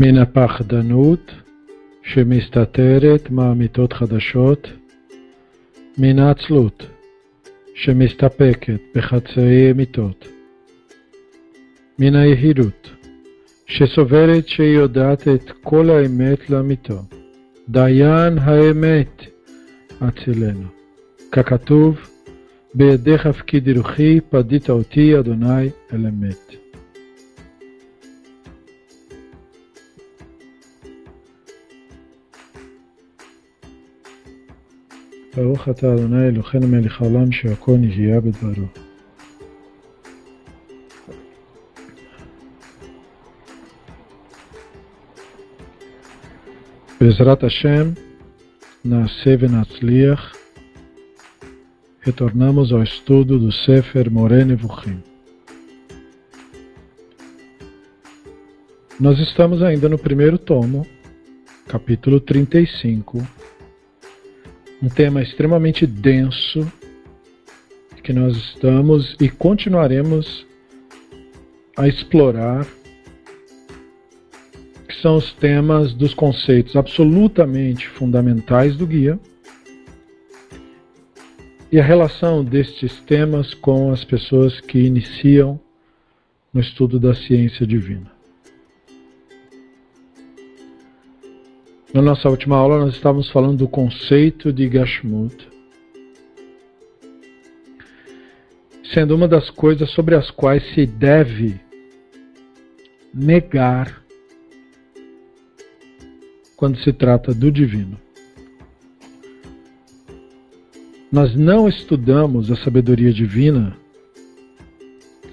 מן הפחדנות שמסתתרת מאמיתות חדשות, מן העצלות שמסתפקת בחצאי אמיתות, מן היהירות שסוברת שהיא יודעת את כל האמת לאמיתו. דיין האמת הצילנו. ככתוב, בידיך הפקיד רוחי, פדית אותי, אדוני, אל אמת. ברוך אתה אדוני אלוהינו מלך העולם שהכל נהיה בדברו. בעזרת השם נעשה ונצליח. Retornamos ao estudo do Sefer Moré Nevuchim. Nós estamos ainda no primeiro tomo, capítulo 35, um tema extremamente denso que nós estamos e continuaremos a explorar, que são os temas dos conceitos absolutamente fundamentais do guia e a relação destes temas com as pessoas que iniciam no estudo da ciência divina. Na nossa última aula, nós estávamos falando do conceito de Gashmut, sendo uma das coisas sobre as quais se deve negar quando se trata do divino. Nós não estudamos a sabedoria divina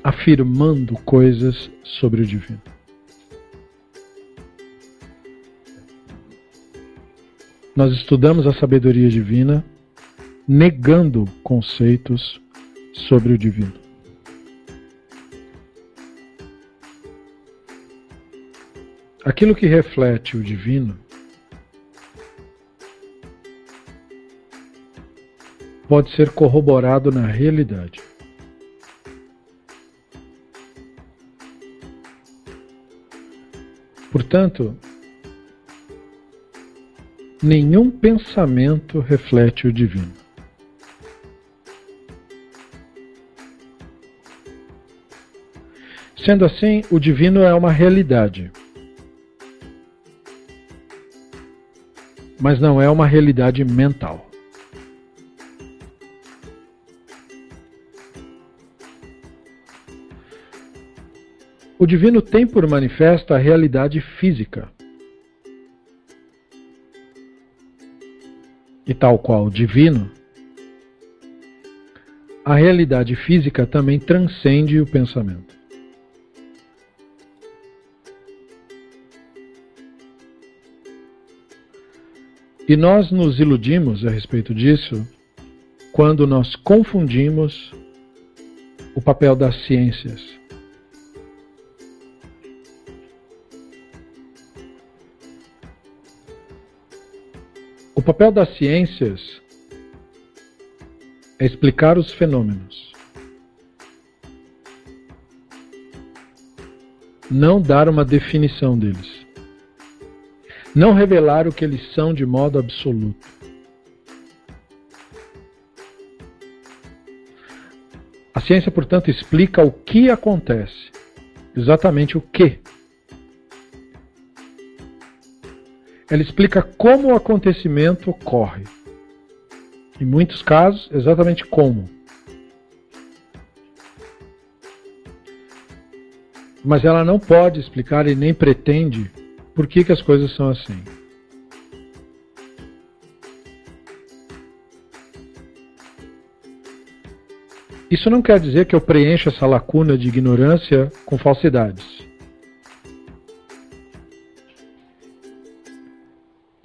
afirmando coisas sobre o divino. Nós estudamos a sabedoria divina negando conceitos sobre o divino. Aquilo que reflete o divino pode ser corroborado na realidade. Portanto, nenhum pensamento reflete o divino. Sendo assim, o divino é uma realidade. Mas não é uma realidade mental. O divino tem por manifesto a realidade física. E tal qual divino, a realidade física também transcende o pensamento. E nós nos iludimos a respeito disso quando nós confundimos o papel das ciências papel das ciências é explicar os fenômenos. Não dar uma definição deles. Não revelar o que eles são de modo absoluto. A ciência, portanto, explica o que acontece, exatamente o que ela explica como o acontecimento ocorre. Em muitos casos, exatamente como. Mas ela não pode explicar e nem pretende por que, que as coisas são assim. Isso não quer dizer que eu preencha essa lacuna de ignorância com falsidades.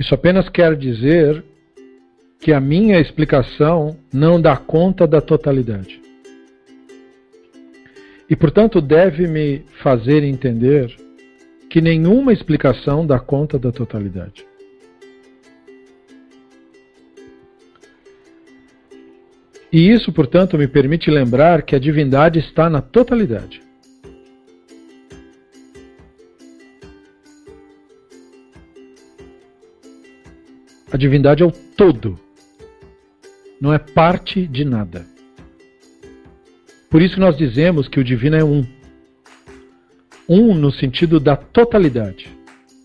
Isso apenas quer dizer que a minha explicação não dá conta da totalidade. E, portanto, deve me fazer entender que nenhuma explicação dá conta da totalidade. E isso, portanto, me permite lembrar que a divindade está na totalidade. A divindade é o todo, não é parte de nada. Por isso que nós dizemos que o divino é um. Um no sentido da totalidade.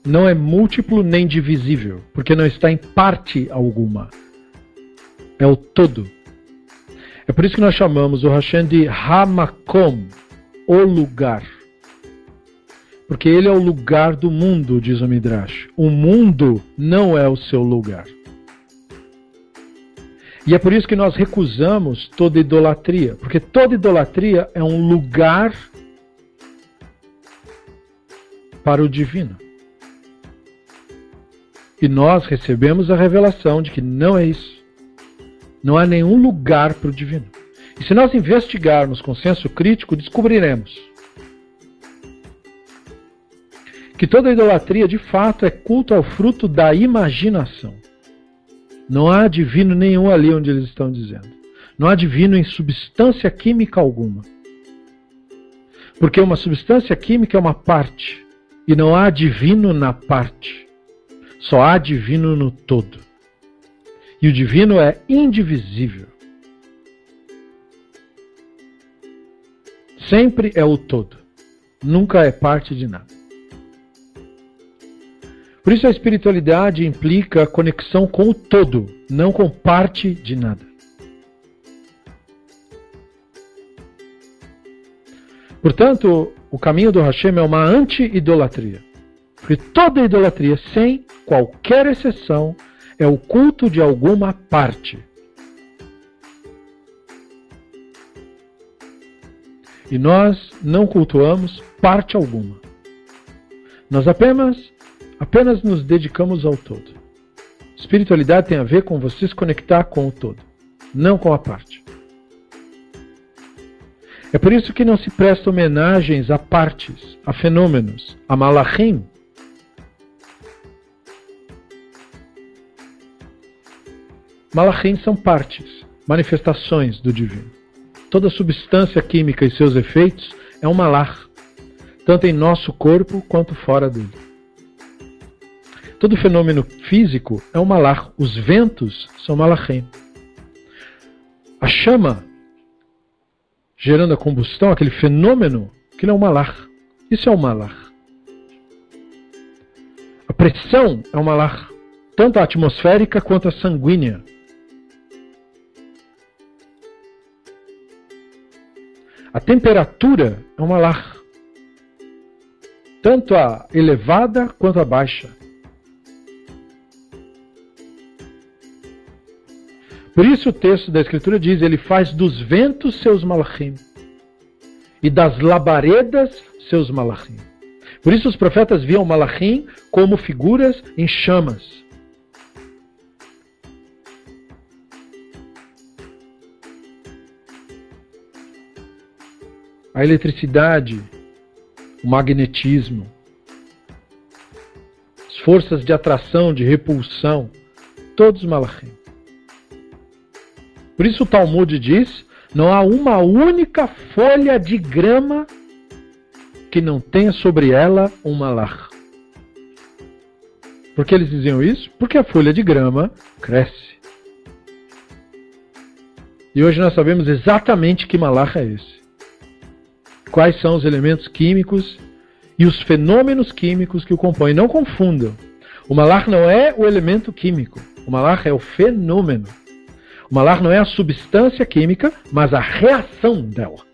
Não é múltiplo nem divisível, porque não está em parte alguma. É o todo. É por isso que nós chamamos o Hashem de Hamakom, o lugar. Porque ele é o lugar do mundo, diz o Midrash. O mundo não é o seu lugar. E é por isso que nós recusamos toda idolatria, porque toda idolatria é um lugar para o divino. E nós recebemos a revelação de que não é isso. Não há nenhum lugar para o divino. E se nós investigarmos com senso crítico, descobriremos que toda idolatria de fato é culto ao fruto da imaginação. Não há divino nenhum ali onde eles estão dizendo. Não há divino em substância química alguma. Porque uma substância química é uma parte e não há divino na parte. Só há divino no todo. E o divino é indivisível. Sempre é o todo. Nunca é parte de nada. Por isso a espiritualidade implica conexão com o todo, não com parte de nada. Portanto, o caminho do Hashem é uma anti-idolatria. Porque toda idolatria, sem qualquer exceção, é o culto de alguma parte. E nós não cultuamos parte alguma. Nós apenas Apenas nos dedicamos ao todo. Espiritualidade tem a ver com você se conectar com o todo, não com a parte. É por isso que não se presta homenagens a partes, a fenômenos, a malachim. Malachim são partes, manifestações do divino. Toda substância química e seus efeitos é um malach, tanto em nosso corpo quanto fora dele. Todo fenômeno físico é um malach. Os ventos são malachim. A chama gerando a combustão, aquele fenômeno, que é um malach. Isso é um malach. A pressão é um malach, tanto a atmosférica quanto a sanguínea. A temperatura é um malach, tanto a elevada quanto a baixa. Por isso o texto da Escritura diz: Ele faz dos ventos seus malachim e das labaredas seus malachim. Por isso os profetas viam malachim como figuras em chamas. A eletricidade, o magnetismo, as forças de atração, de repulsão, todos malachim. Por isso o Talmud diz: não há uma única folha de grama que não tenha sobre ela um malach. Por que eles diziam isso? Porque a folha de grama cresce. E hoje nós sabemos exatamente que malach é esse. Quais são os elementos químicos e os fenômenos químicos que o compõem. Não confundam. O malach não é o elemento químico. O malach é o fenômeno. O malar não é a substância química, mas a reação dela.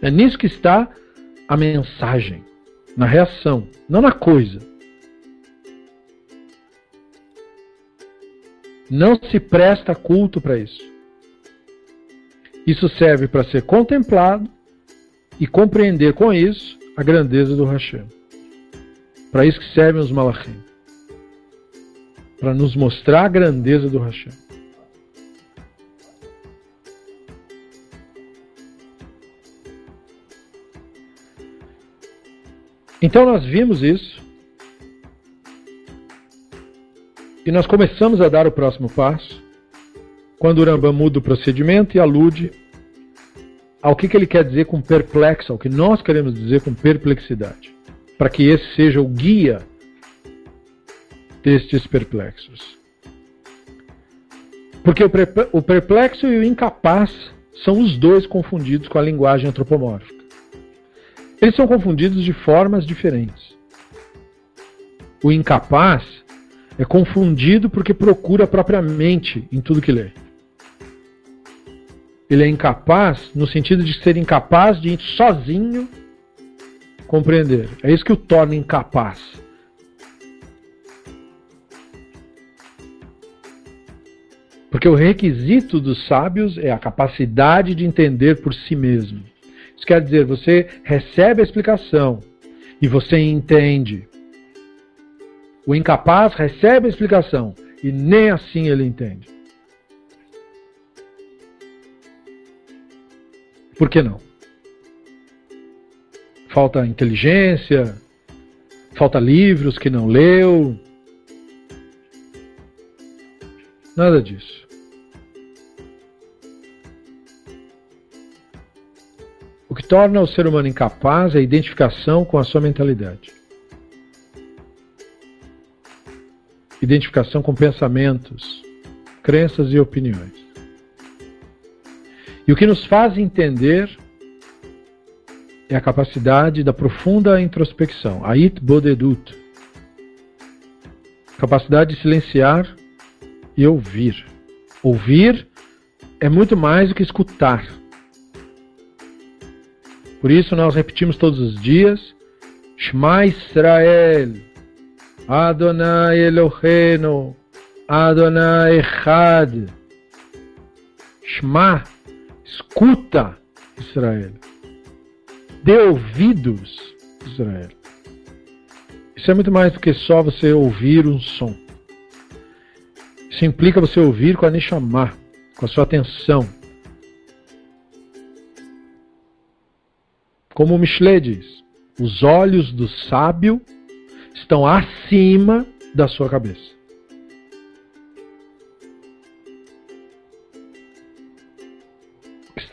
É nisso que está a mensagem, na reação, não na coisa. Não se presta culto para isso. Isso serve para ser contemplado e compreender com isso a grandeza do Hashem. Para isso que servem os malachim. Para nos mostrar a grandeza do Hashem. Então nós vimos isso. E nós começamos a dar o próximo passo. Quando o Rambam muda o procedimento e alude ao que, que ele quer dizer com perplexo, ao que nós queremos dizer com perplexidade, para que esse seja o guia destes perplexos. Porque o perplexo e o incapaz são os dois confundidos com a linguagem antropomórfica. Eles são confundidos de formas diferentes. O incapaz é confundido porque procura propriamente em tudo que lê. Ele é incapaz no sentido de ser incapaz de sozinho compreender. É isso que o torna incapaz. Porque o requisito dos sábios é a capacidade de entender por si mesmo. Isso quer dizer, você recebe a explicação e você entende. O incapaz recebe a explicação e nem assim ele entende. Por que não? Falta inteligência, falta livros que não leu. Nada disso. O que torna o ser humano incapaz é a identificação com a sua mentalidade. Identificação com pensamentos, crenças e opiniões. E o que nos faz entender é a capacidade da profunda introspecção, ait bodedut. Capacidade de silenciar e ouvir. Ouvir é muito mais do que escutar. Por isso nós repetimos todos os dias: Shema Israel, Adonai Eloheinu, Adonai Echad. Shema, escuta, Israel. Dê ouvidos, Israel. Isso é muito mais do que só você ouvir um som. Isso implica você ouvir com a Neshama, com a sua atenção, Como o Michelet diz, os olhos do sábio estão acima da sua cabeça.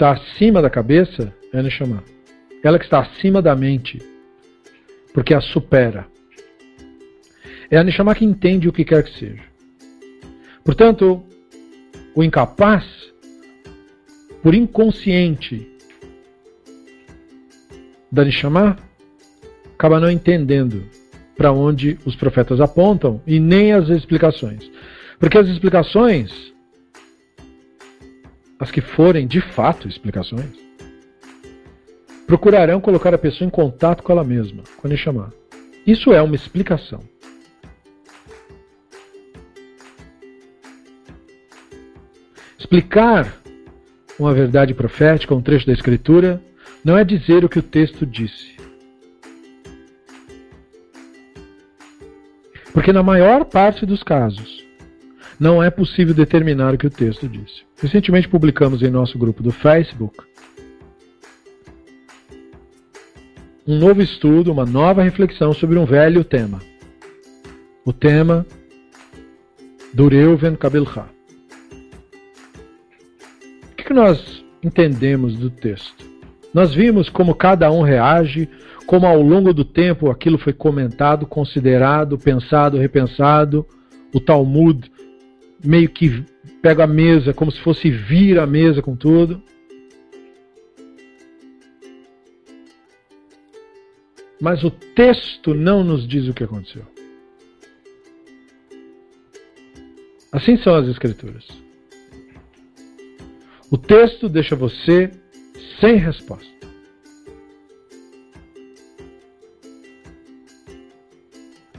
Está acima da cabeça é Neshama. Ela que está acima da mente, porque a supera. É a Neshama que entende o que quer que seja. Portanto, o incapaz, por inconsciente da Neshama acaba não entendendo para onde os profetas apontam e nem as explicações. Porque as explicações, as que forem de fato explicações, procurarão colocar a pessoa em contato com ela mesma, a Neshama. Isso é uma explicação. Explicar uma verdade profética, um trecho da Escritura, não é dizer o que o texto disse. Porque na maior parte dos casos, não é possível determinar o que o texto disse. Recentemente publicamos em nosso grupo do Facebook um novo estudo, uma nova reflexão sobre um velho tema. O tema do Reuven Kabelcha. O que nós entendemos do texto? Nós vimos como cada um reage, como ao longo do tempo aquilo foi comentado, considerado, pensado, repensado. O Talmud meio que pega a mesa como se fosse vir a mesa com tudo. Mas o texto não nos diz o que aconteceu. Assim são as Escrituras. O texto deixa você sem resposta.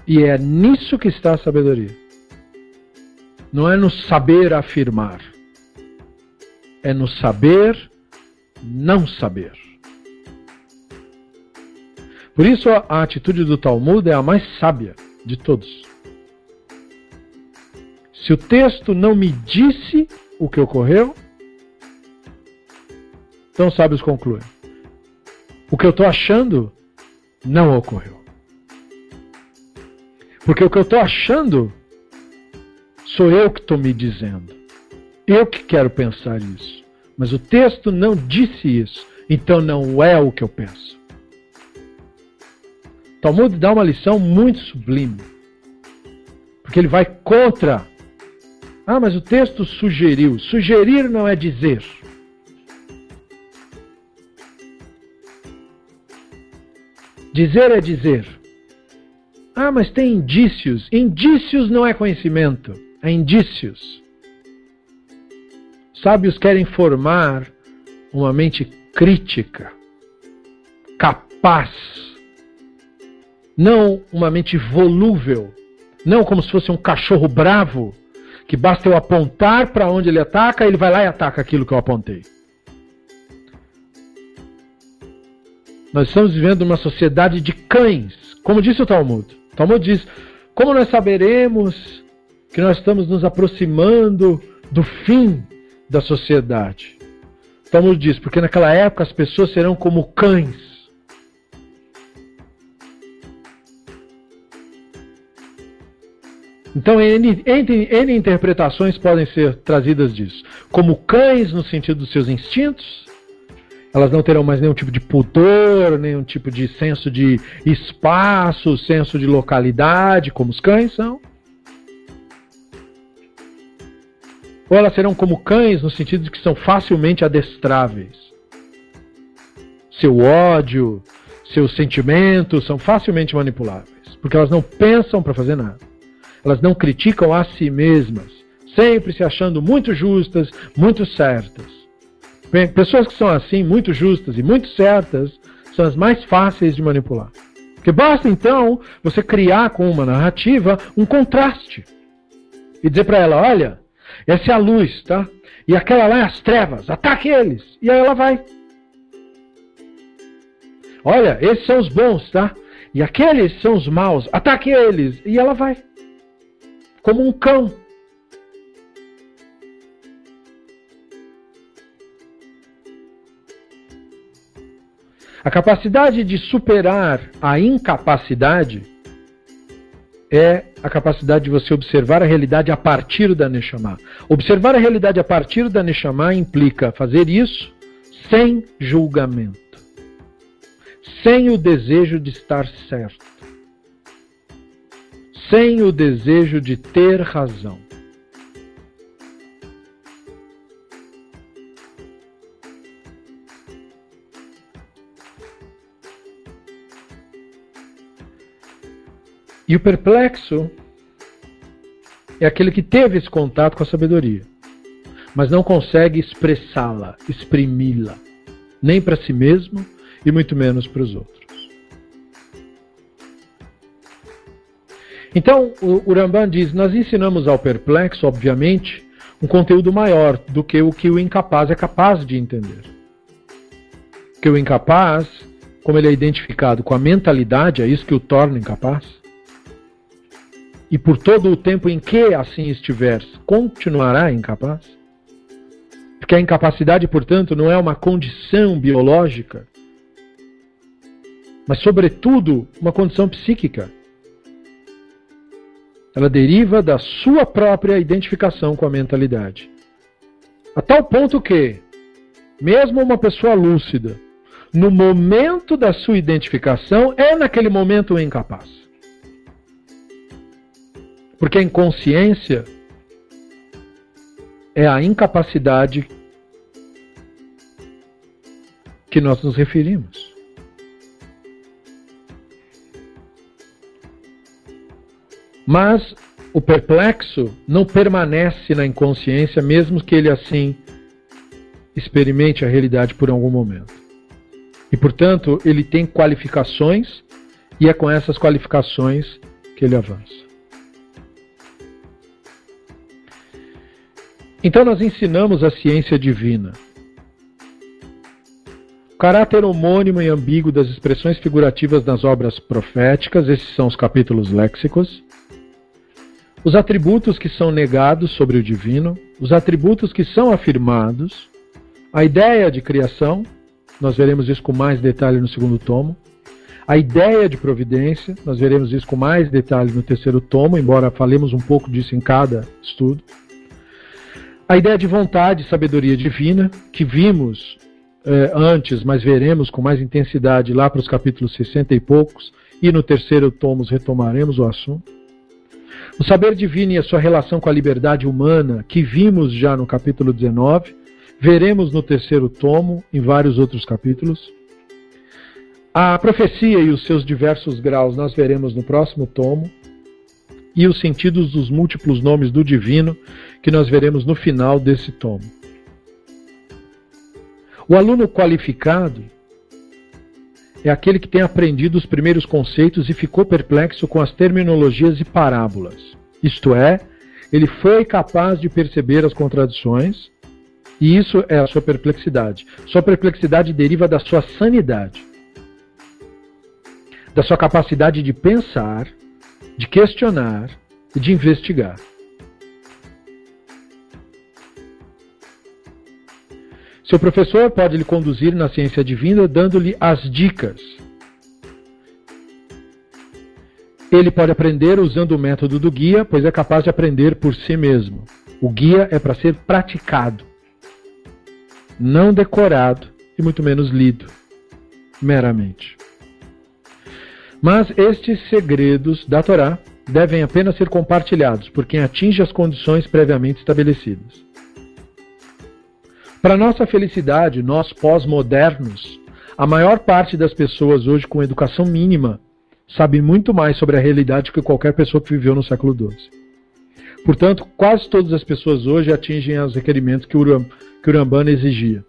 E é nisso que está a sabedoria. Não é no saber afirmar. É no saber não saber. Por isso a atitude do Talmud é a mais sábia de todos. Se o texto não me disse o que ocorreu, então sábios concluem. O que eu estou achando não ocorreu. Porque o que eu estou achando sou eu que estou me dizendo. Eu que quero pensar isso. Mas o texto não disse isso. então não é o que eu penso. Talmud dá uma lição muito sublime, porque ele vai contra. Ah, mas o texto sugeriu. Sugerir não é dizer. Dizer é dizer. Ah, mas tem indícios. Indícios não é conhecimento, é indícios. Sábios querem formar uma mente crítica, capaz, não uma mente volúvel, não como se fosse um cachorro bravo, que basta eu apontar para onde ele ataca, ele vai lá e ataca aquilo que eu apontei. Nós estamos vivendo uma sociedade de cães, como disse o Talmud. O Talmud diz: como nós saberemos que nós estamos nos aproximando do fim da sociedade? Talmud diz: porque naquela época as pessoas serão como cães. Então, N, N, N interpretações podem ser trazidas disso. Como cães, no sentido dos seus instintos, elas não terão mais nenhum tipo de pudor, nenhum tipo de senso de espaço, senso de localidade, como os cães são. Ou elas serão como cães no sentido de que são facilmente adestráveis. Seu ódio, seus sentimentos são facilmente manipuláveis, porque elas não pensam para fazer nada. Elas não criticam a si mesmas, sempre se achando muito justas, muito certas. Pessoas que são assim, muito justas e muito certas, são as mais fáceis de manipular. Porque basta então você criar com uma narrativa um contraste e dizer para ela: olha, essa é a luz, tá? E aquela lá é as trevas, ataque eles. E aí ela vai. Olha, esses são os bons, tá? E aqueles são os maus, ataque eles. E ela vai. Como um cão A capacidade de superar a incapacidade é a capacidade de você observar a realidade a partir da Neshama. Observar a realidade a partir da Neshama implica fazer isso sem julgamento, sem o desejo de estar certo, sem o desejo de ter razão. E o perplexo é aquele que teve esse contato com a sabedoria, mas não consegue expressá-la, exprimi-la, nem para si mesmo e muito menos para os outros. Então, o Ramban diz: nós ensinamos ao perplexo, obviamente, um conteúdo maior do que o que o incapaz é capaz de entender. Que o incapaz, como ele é identificado com a mentalidade, é isso que o torna incapaz e por todo o tempo em que assim estiver, continuará incapaz? Porque a incapacidade, portanto, não é uma condição biológica, mas, sobretudo, uma condição psíquica. Ela deriva da sua própria identificação com a mentalidade. A tal ponto que, mesmo uma pessoa lúcida, no momento da sua identificação, é naquele momento incapaz. Porque a inconsciência é a incapacidade que nós nos referimos. Mas o perplexo não permanece na inconsciência, mesmo que ele assim experimente a realidade por algum momento. E, portanto, ele tem qualificações, e é com essas qualificações que ele avança. Então nós ensinamos a ciência divina. O caráter homônimo e ambíguo das expressões figurativas nas obras proféticas, esses são os capítulos léxicos. Os atributos que são negados sobre o divino, os atributos que são afirmados, a ideia de criação, nós veremos isso com mais detalhe no segundo tomo. A ideia de providência, nós veremos isso com mais detalhe no terceiro tomo, embora falemos um pouco disso em cada estudo. A ideia de vontade e sabedoria divina, que vimos é, antes, mas veremos com mais intensidade lá para os capítulos 60 e poucos, e no terceiro tomo retomaremos o assunto. O saber divino e a sua relação com a liberdade humana, que vimos já no capítulo 19, veremos no terceiro tomo, em vários outros capítulos. A profecia e os seus diversos graus nós veremos no próximo tomo. E os sentidos dos múltiplos nomes do divino, que nós veremos no final desse tomo. O aluno qualificado é aquele que tem aprendido os primeiros conceitos e ficou perplexo com as terminologias e parábolas. Isto é, ele foi capaz de perceber as contradições, e isso é a sua perplexidade. Sua perplexidade deriva da sua sanidade, da sua capacidade de pensar, de questionar e de investigar. Seu professor pode lhe conduzir na ciência divina dando-lhe as dicas. Ele pode aprender usando o método do guia, pois é capaz de aprender por si mesmo. O guia é para ser praticado, não decorado e muito menos lido meramente. Mas estes segredos da Torá devem apenas ser compartilhados por quem atinge as condições previamente estabelecidas. Para nossa felicidade, nós pós-modernos, a maior parte das pessoas hoje com educação mínima sabe muito mais sobre a realidade que qualquer pessoa que viveu no século XII. Portanto, quase todas as pessoas hoje atingem os requerimentos que o, Uram, que o Urambana exigia.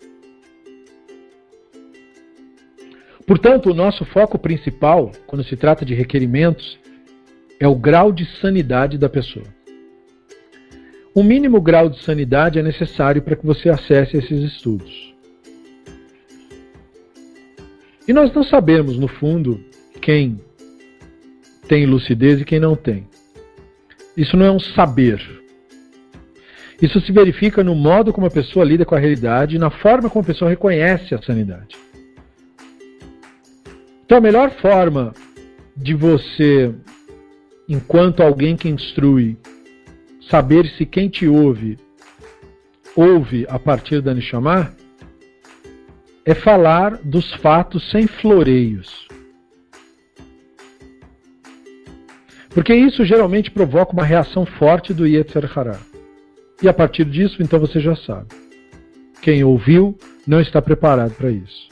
Portanto, o nosso foco principal, quando se trata de requerimentos, é o grau de sanidade da pessoa. Um mínimo grau de sanidade é necessário para que você acesse esses estudos. E nós não sabemos, no fundo, quem tem lucidez e quem não tem. Isso não é um saber. Isso se verifica no modo como a pessoa lida com a realidade e na forma como a pessoa reconhece a sanidade. Então, a melhor forma de você, enquanto alguém que instrui, saber se quem te ouve ouve a partir da Nishamah é falar dos fatos sem floreios. Porque isso geralmente provoca uma reação forte do Yetzer Hará. E a partir disso, então você já sabe. Quem ouviu não está preparado para isso.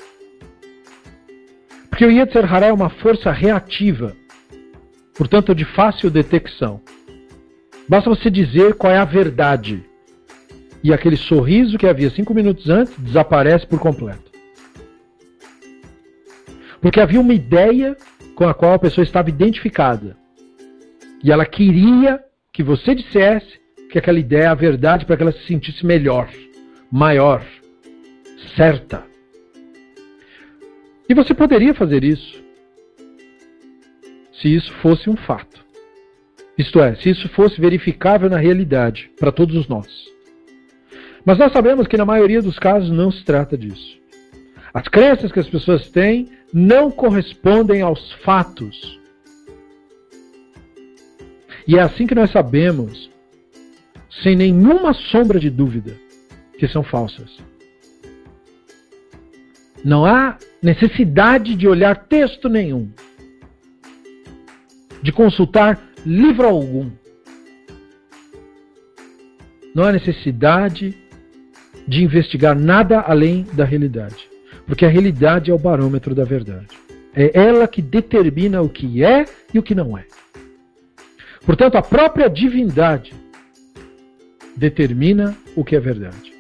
Porque o Yetzer Hará é uma força reativa, portanto de fácil detecção. Basta você dizer qual é a verdade. E aquele sorriso que havia cinco minutos antes desaparece por completo. Porque havia uma ideia com a qual a pessoa estava identificada. E ela queria que você dissesse que aquela ideia é a verdade para que ela se sentisse melhor, maior, certa. E você poderia fazer isso se isso fosse um fato. Isto é, se isso fosse verificável na realidade para todos nós. Mas nós sabemos que na maioria dos casos não se trata disso. As crenças que as pessoas têm não correspondem aos fatos. E é assim que nós sabemos, sem nenhuma sombra de dúvida, que são falsas. Não há necessidade de olhar texto nenhum, de consultar livro algum. Não há necessidade de investigar nada além da realidade. Porque a realidade é o barômetro da verdade. É ela que determina o que é e o que não é. Portanto, a própria divindade determina o que é verdade.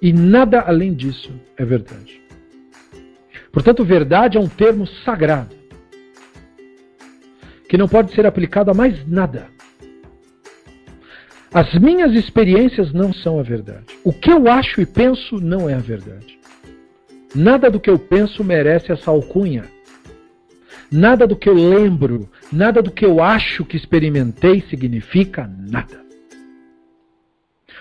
E nada além disso é verdade. Portanto, verdade é um termo sagrado que não pode ser aplicado a mais nada. As minhas experiências não são a verdade. O que eu acho e penso não é a verdade. Nada do que eu penso merece essa alcunha. Nada do que eu lembro, nada do que eu acho que experimentei significa nada.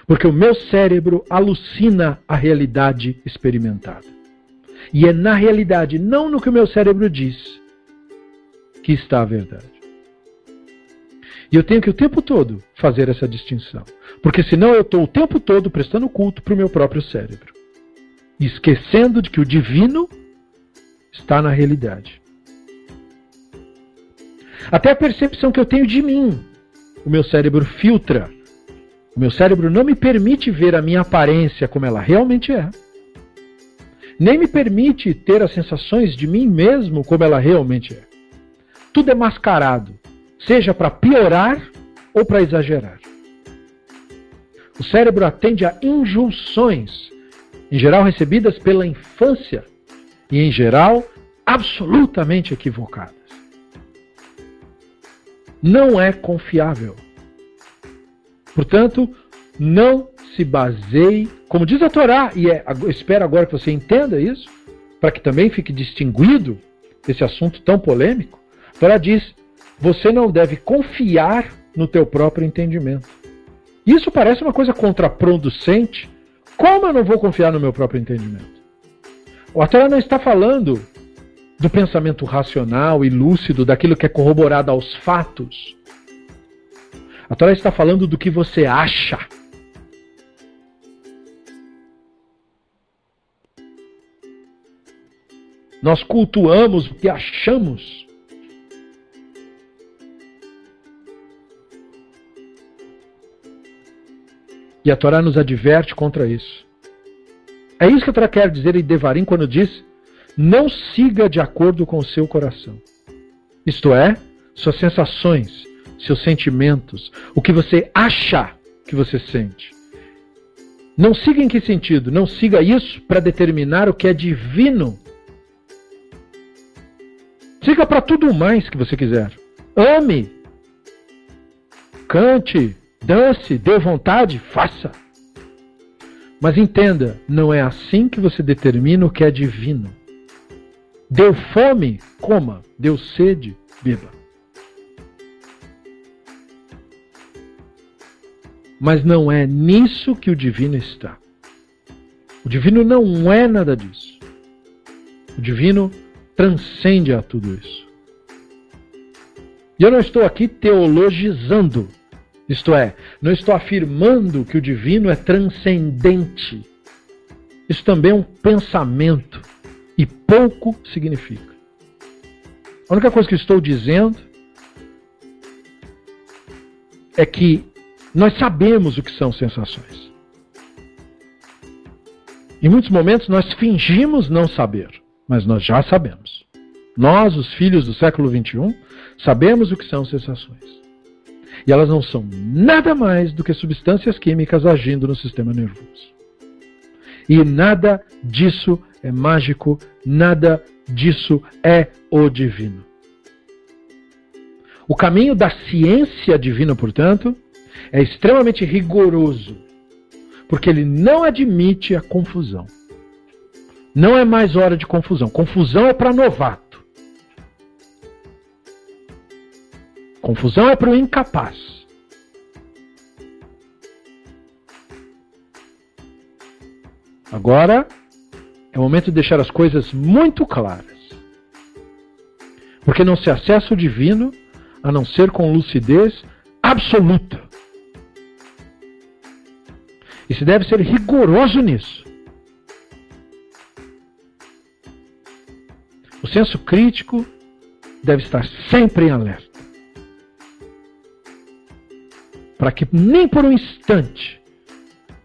Porque o meu cérebro alucina a realidade experimentada. E é na realidade, não no que o meu cérebro diz, que está a verdade. E eu tenho que o tempo todo fazer essa distinção. Porque senão eu estou o tempo todo prestando culto para o meu próprio cérebro. esquecendo de que o divino está na realidade. Até a percepção que eu tenho de mim, o meu cérebro filtra. O meu cérebro não me permite ver a minha aparência como ela realmente é. Nem me permite ter as sensações de mim mesmo como ela realmente é. Tudo é mascarado, seja para piorar ou para exagerar. O cérebro atende a injunções, em geral recebidas pela infância e, em geral, absolutamente equivocadas. Não é confiável. Portanto, não se baseie, como diz a Torá, e é, espero agora que você entenda isso, para que também fique distinguido esse assunto tão polêmico. A Torá diz: você não deve confiar no teu próprio entendimento. Isso parece uma coisa contraproducente. Como eu não vou confiar no meu próprio entendimento? O Torá não está falando do pensamento racional e lúcido, daquilo que é corroborado aos fatos. A Torá está falando do que você acha. Nós cultuamos o que achamos. E a Torá nos adverte contra isso. É isso que a Torá quer dizer em Devarim quando diz: não siga de acordo com o seu coração. Isto é, suas sensações, seus sentimentos, o que você acha que você sente. Não siga em que sentido? Não siga isso para determinar o que é divino. Siga para tudo mais que você quiser. Ame. Cante, Dance, dê vontade, faça. Mas entenda, não é assim que você determina o que é divino. Deu fome, coma. Deu sede, beba. Mas não é nisso que o divino está. O divino não é nada disso. O divino transcende a tudo isso. E eu não estou aqui teologizando isto é, não estou afirmando que o divino é transcendente. Isso também é um pensamento e pouco significa. A única coisa que estou dizendo é que nós sabemos o que são sensações. Em muitos momentos nós fingimos não saber, mas nós já sabemos. Nós, os filhos do século XXI, sabemos o que são sensações. E elas não são nada mais do que substâncias químicas agindo no sistema nervoso. E nada disso é mágico, nada disso é o divino. O caminho da ciência divina, portanto, é extremamente rigoroso, porque ele não admite a confusão. Não é mais hora de confusão. Confusão é para novato. Confusão é para o incapaz. Agora é o momento de deixar as coisas muito claras. Porque não se acessa o divino a não ser com lucidez absoluta. E se deve ser rigoroso nisso. O senso crítico deve estar sempre em alerta. Para que nem por um instante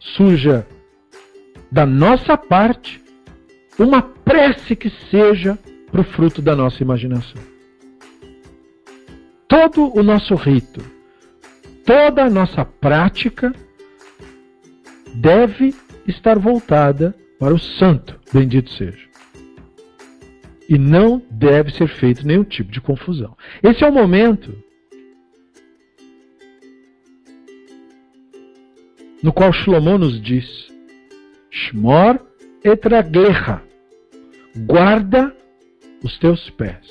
surja da nossa parte uma prece que seja para o fruto da nossa imaginação. Todo o nosso rito, toda a nossa prática deve estar voltada para o santo, bendito seja. E não deve ser feito nenhum tipo de confusão. Esse é o momento no qual Shlomo nos diz: Shmor etraglecha, guarda os teus pés.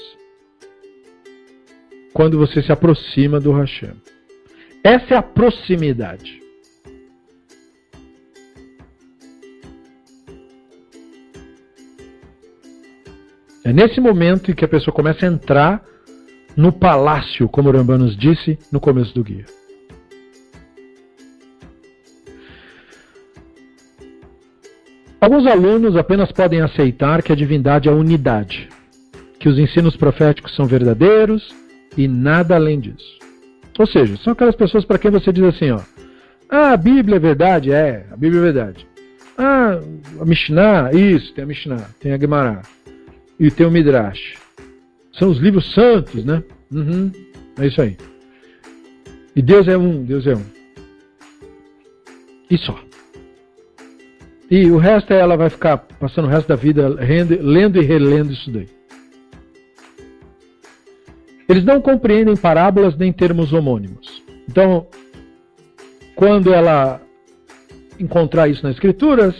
Quando você se aproxima do Hashem. Essa é a proximidade. É nesse momento em que a pessoa começa a entrar no palácio, como o nos disse no começo do guia. Alguns alunos apenas podem aceitar que a divindade é a unidade, que os ensinos proféticos são verdadeiros e nada além disso. Ou seja, são aquelas pessoas para quem você diz assim, ó, ah, a Bíblia é verdade? É, a Bíblia é verdade. Ah, a Mishnah? Isso, tem a Mishnah, tem a Gemara. E tem o Midrash. São os livros santos, né? Uhum, é isso aí. E Deus é um, Deus é um. E só. E o resto é ela vai ficar passando o resto da vida lendo e relendo isso daí. Eles não compreendem parábolas nem termos homônimos. Então, quando ela encontrar isso nas escrituras,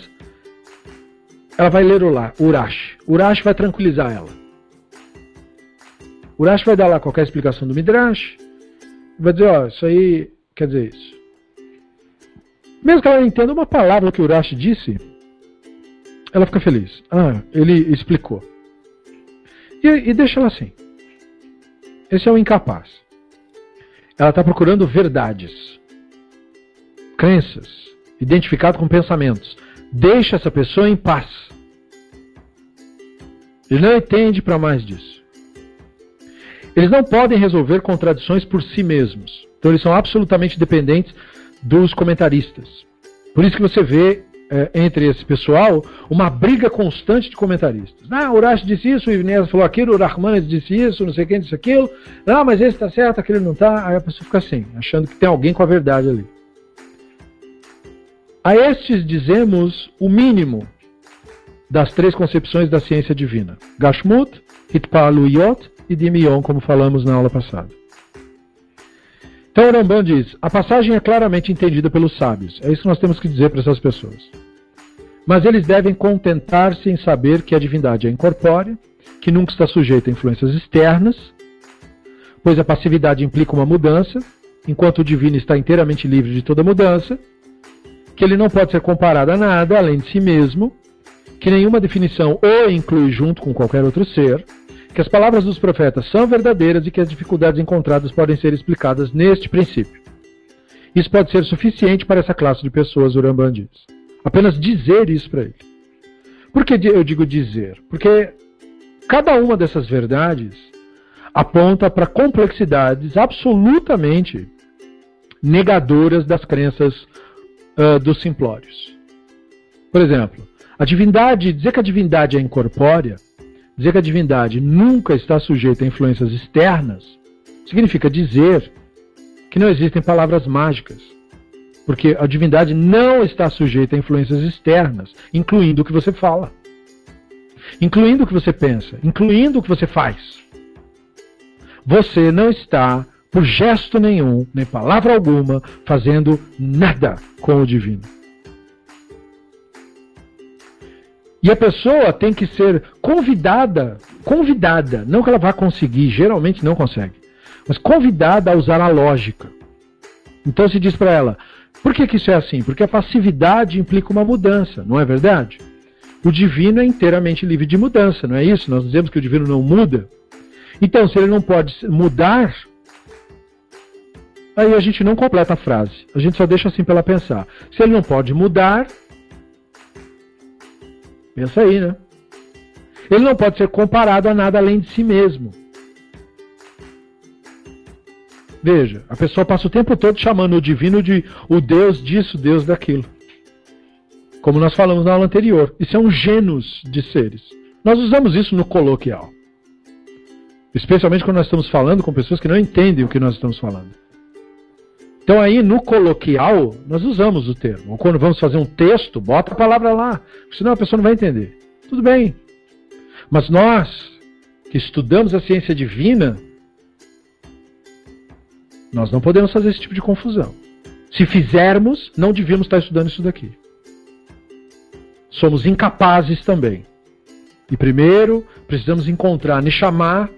ela vai ler o lá, Urash. Urash vai tranquilizar ela. Urash vai dar lá qualquer explicação do Midrash, vai dizer, ó, isso aí quer dizer isso. Mesmo que ela entenda uma palavra que o Urash disse, ela fica feliz. Ah, ele explicou. E, e deixa ela assim. Esse é o incapaz. Ela está procurando verdades crenças, identificado com pensamentos. Deixa essa pessoa em paz. Ele não entende para mais disso. Eles não podem resolver contradições por si mesmos. Então eles são absolutamente dependentes dos comentaristas. Por isso que você vê é, entre esse pessoal uma briga constante de comentaristas. Ah, Urash disse isso, o Ivnez falou aquilo, o Rahmanes disse isso, não sei quem disse aquilo. Ah, mas esse está certo, aquele não está. Aí a pessoa fica assim, achando que tem alguém com a verdade ali. A estes dizemos o mínimo das três concepções da ciência divina: Gashmut, Hitpaluyot e Dimion, como falamos na aula passada. Então o Rambam diz: a passagem é claramente entendida pelos sábios. É isso que nós temos que dizer para essas pessoas. Mas eles devem contentar-se em saber que a divindade é incorpórea, que nunca está sujeita a influências externas, pois a passividade implica uma mudança, enquanto o divino está inteiramente livre de toda mudança que ele não pode ser comparado a nada além de si mesmo, que nenhuma definição o inclui junto com qualquer outro ser, que as palavras dos profetas são verdadeiras e que as dificuldades encontradas podem ser explicadas neste princípio. Isso pode ser suficiente para essa classe de pessoas, diz. Apenas dizer isso para ele. Por que eu digo dizer? Porque cada uma dessas verdades aponta para complexidades absolutamente negadoras das crenças uh, dos simplórios. Por exemplo, a divindade, dizer que a divindade é incorpórea, dizer que a divindade nunca está sujeita a influências externas, significa dizer que não existem palavras mágicas. Porque a divindade não está sujeita a influências externas, incluindo o que você fala, incluindo o que você pensa, incluindo o que você faz. Você não está por gesto nenhum, nem palavra alguma, fazendo nada com o divino. E a pessoa tem que ser convidada, convidada, não que ela vá conseguir, geralmente não consegue, mas convidada a usar a lógica. Então se diz para ela: por que, que isso é assim? Porque a passividade implica uma mudança, não é verdade? O divino é inteiramente livre de mudança, não é isso? Nós dizemos que o divino não muda. Então, se ele não pode mudar, Aí a gente não completa a frase. A gente só deixa assim para ela pensar. Se ele não pode mudar, pensa aí, né? Ele não pode ser comparado a nada além de si mesmo. Veja, a pessoa passa o tempo todo chamando o divino de o Deus disso, Deus daquilo. Como nós falamos na aula anterior. Isso é um gênus de seres. Nós usamos isso no coloquial. Especialmente quando nós estamos falando com pessoas que não entendem o que nós estamos falando. Então aí no coloquial nós usamos o termo. Quando vamos fazer um texto, bota a palavra lá, senão a pessoa não vai entender. Tudo bem. Mas nós que estudamos a ciência divina, nós não podemos fazer esse tipo de confusão. Se fizermos, não devíamos estar estudando isso daqui. Somos incapazes também. E primeiro precisamos encontrar Nishamá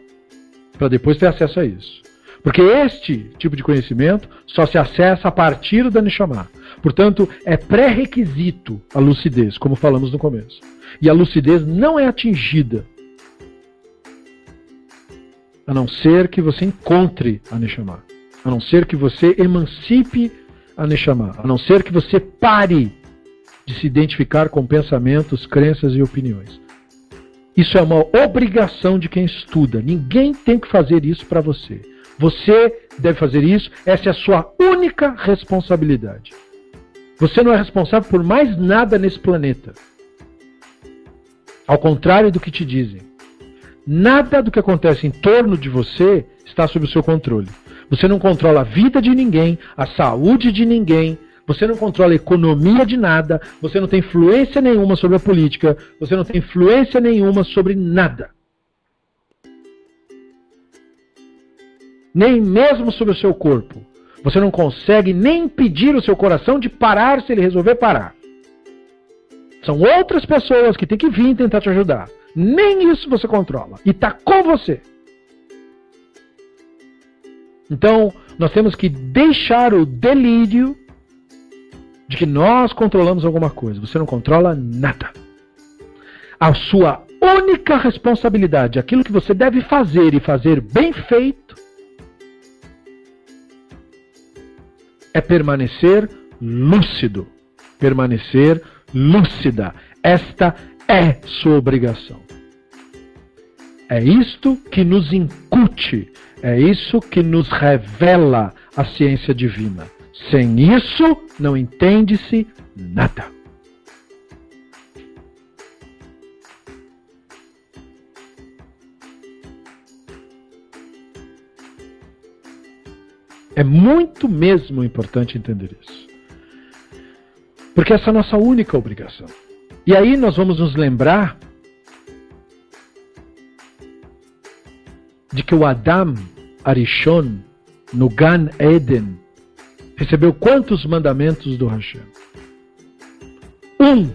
para depois ter acesso a isso. Porque este tipo de conhecimento só se acessa a partir da Neshama. Portanto, é pré-requisito a lucidez, como falamos no começo. E a lucidez não é atingida a não ser que você encontre a Neshama. A não ser que você emancipe a Neshama. A não ser que você pare de se identificar com pensamentos, crenças e opiniões. Isso é uma obrigação de quem estuda. Ninguém tem que fazer isso para você. Você deve fazer isso, essa é a sua única responsabilidade. Você não é responsável por mais nada nesse planeta. Ao contrário do que te dizem. Nada do que acontece em torno de você está sob o seu controle. Você não controla a vida de ninguém, a saúde de ninguém, você não controla a economia de nada, você não tem influência nenhuma sobre a política, você não tem influência nenhuma sobre nada. Nem mesmo sobre o seu corpo. Você não consegue nem impedir o seu coração de parar se ele resolver parar. São outras pessoas que têm que vir tentar te ajudar. Nem isso você controla. E está com você. Então, nós temos que deixar o delírio de que nós controlamos alguma coisa. Você não controla nada. A sua única responsabilidade, aquilo que você deve fazer e fazer bem feito, é permanecer lúcido. Permanecer lúcida. Esta é sua obrigação. É isto que nos incute, é isso que nos revela a ciência divina. Sem isso, não entende-se nada. É muito mesmo importante entender isso. Porque essa é a nossa única obrigação. E aí nós vamos nos lembrar de que o Adam Arishon, no Gan Eden, recebeu quantos mandamentos do Hashem? Um.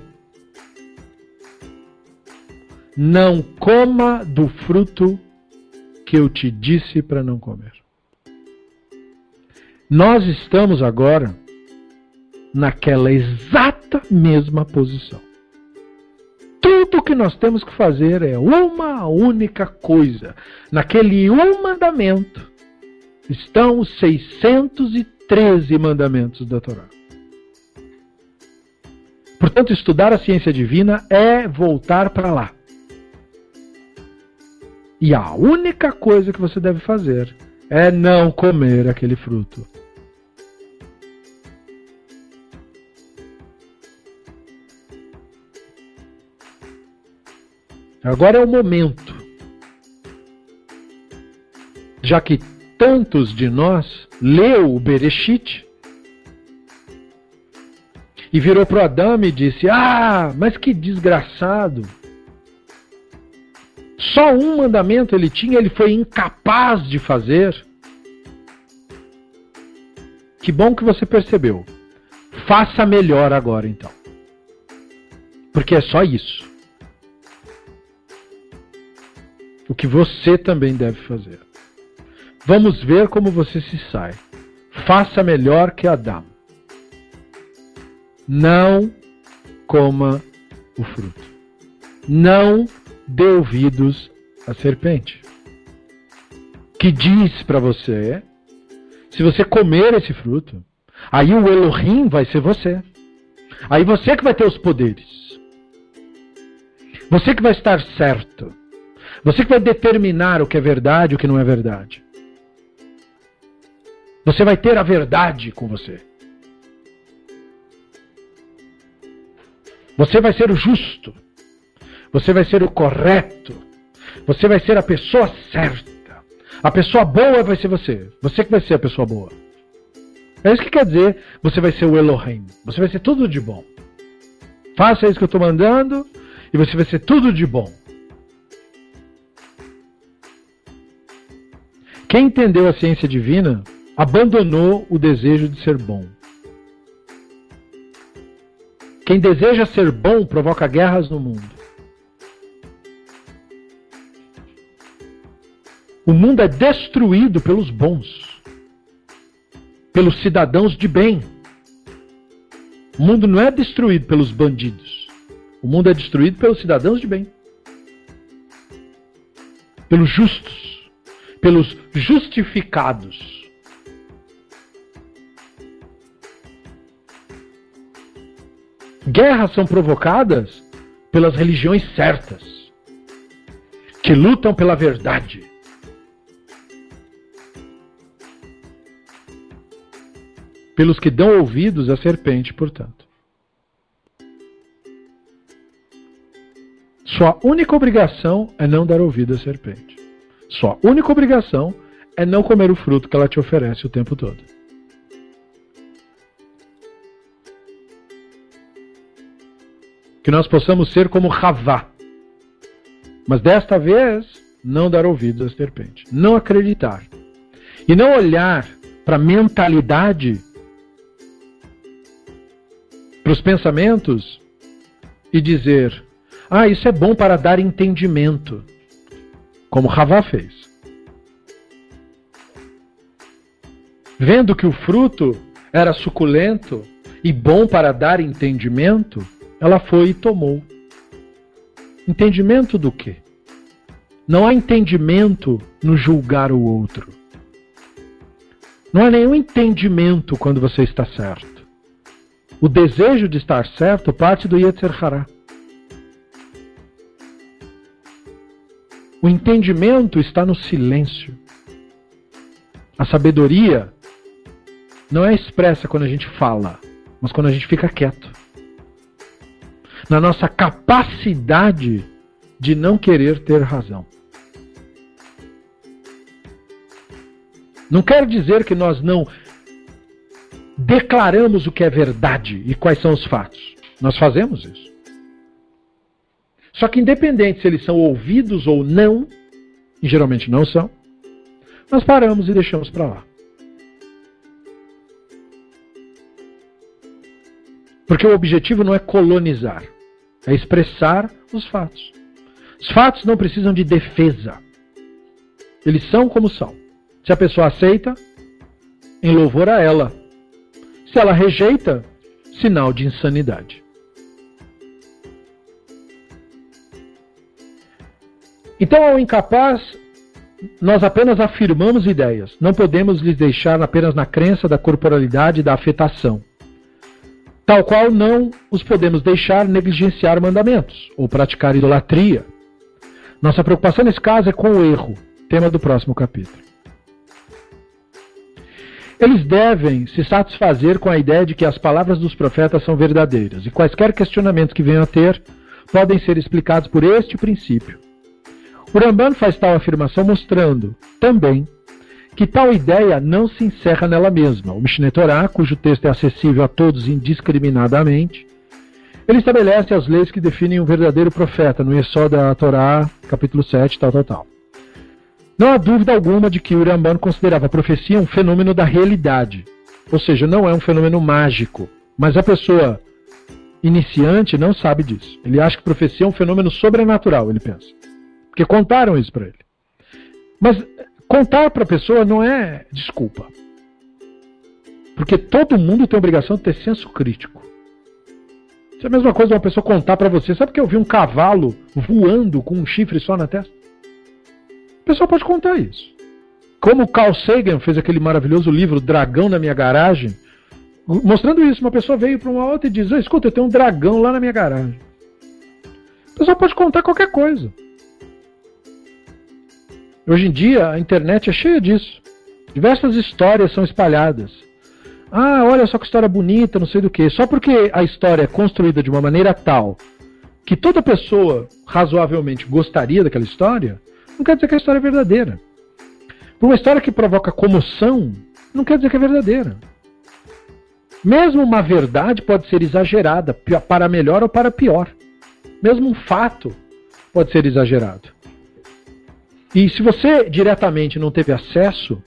Não coma do fruto que eu te disse para não comer. Nós estamos agora naquela exata mesma posição. Tudo que nós temos que fazer é uma única coisa. Naquele um mandamento estão os 613 mandamentos da Torá. Portanto, estudar a ciência divina é voltar para lá. E a única coisa que você deve fazer é não comer aquele fruto. Agora é o momento. Já que tantos de nós leu o Bereshit e virou para Adão e disse: Ah, mas que desgraçado! Só um mandamento ele tinha, ele foi incapaz de fazer. Que bom que você percebeu. Faça melhor agora então. Porque é só isso o que você também deve fazer. Vamos ver como você se sai. Faça melhor que Adão. Não coma o fruto. Não dê ouvidos à serpente. Que diz para você: se você comer esse fruto, aí o Elohim vai ser você. Aí você que vai ter os poderes. Você que vai estar certo. Você que vai determinar o que é verdade e o que não é verdade. Você vai ter a verdade com você. Você vai ser o justo. Você vai ser o correto. Você vai ser a pessoa certa. A pessoa boa vai ser você. Você que vai ser a pessoa boa. É isso que quer dizer, você vai ser o Elohim. Você vai ser tudo de bom. Faça isso que eu estou mandando e você vai ser tudo de bom. Quem entendeu a ciência divina abandonou o desejo de ser bom. Quem deseja ser bom provoca guerras no mundo. O mundo é destruído pelos bons, pelos cidadãos de bem. O mundo não é destruído pelos bandidos. O mundo é destruído pelos cidadãos de bem, pelos justos pelos justificados. Guerras são provocadas pelas religiões certas, que lutam pela verdade. Pelos que dão ouvidos à serpente, portanto. Sua única obrigação é não dar ouvido à serpente. Sua única obrigação é não comer o fruto que ela te oferece o tempo todo. Que nós possamos ser como Ravá. Mas desta vez, não dar ouvidos à serpente. Não acreditar. E não olhar para a mentalidade, para os pensamentos e dizer: Ah, isso é bom para dar entendimento. Como Ravá fez. Vendo que o fruto era suculento e bom para dar entendimento, ela foi e tomou. Entendimento do quê? Não há entendimento no julgar o outro. Não há nenhum entendimento quando você está certo. O desejo de estar certo parte do Yetzer Hará. O entendimento está no silêncio. A sabedoria não é expressa quando a gente fala, mas quando a gente fica quieto. Na nossa capacidade de não querer ter razão. Não quer dizer que nós não declaramos o que é verdade e quais são os fatos. Nós fazemos isso. Só que, independente se eles são ouvidos ou não, e geralmente não são, nós paramos e deixamos para lá. Porque o objetivo não é colonizar, é expressar os fatos. Os fatos não precisam de defesa. Eles são como são. Se a pessoa aceita, em louvor a ela. Se ela rejeita, sinal de insanidade. Então, ao incapaz, nós apenas afirmamos ideias. Não podemos lhes deixar apenas na crença da corporalidade e da afetação tal qual não os podemos deixar negligenciar mandamentos ou praticar idolatria. Nossa preocupação nesse caso é com o erro, tema do próximo capítulo. Eles devem se satisfazer com a ideia de que as palavras dos profetas são verdadeiras e quaisquer questionamentos que venham a ter podem ser explicados por este princípio. O Ramban faz tal afirmação mostrando, também, que tal ideia não se encerra nela mesma. O Mishneh Torah, cujo texto é acessível a todos indiscriminadamente, ele estabelece as leis que definem o verdadeiro profeta, no da Torá, capítulo 7, tal, tal, tal. Não há dúvida alguma de que Ramban considerava a profecia um fenômeno da realidade, ou seja, não é um fenômeno mágico, mas a pessoa iniciante não sabe disso. Ele acha que profecia é um fenômeno sobrenatural, ele pensa. Porque contaram isso para ele. Mas Contar para a pessoa não é desculpa. Porque todo mundo tem a obrigação de ter senso crítico. Isso é a mesma coisa de uma pessoa contar para você. Sabe que eu vi um cavalo voando com um chifre só na testa? A pessoa pode contar isso. Como Carl Sagan fez aquele maravilhoso livro Dragão na minha garagem, mostrando isso. Uma pessoa veio para uma outra e diz: Escuta, eu tenho um dragão lá na minha garagem. A pessoa pode contar qualquer coisa. Hoje em dia, a internet é cheia disso. Diversas histórias são espalhadas. Ah, olha só que história bonita, não sei do que. Só porque a história é construída de uma maneira tal que toda pessoa razoavelmente gostaria daquela história, não quer dizer que a história é verdadeira. Por uma história que provoca comoção, não quer dizer que é verdadeira. Mesmo uma verdade pode ser exagerada, para melhor ou para pior. Mesmo um fato pode ser exagerado. E se você diretamente não teve acesso,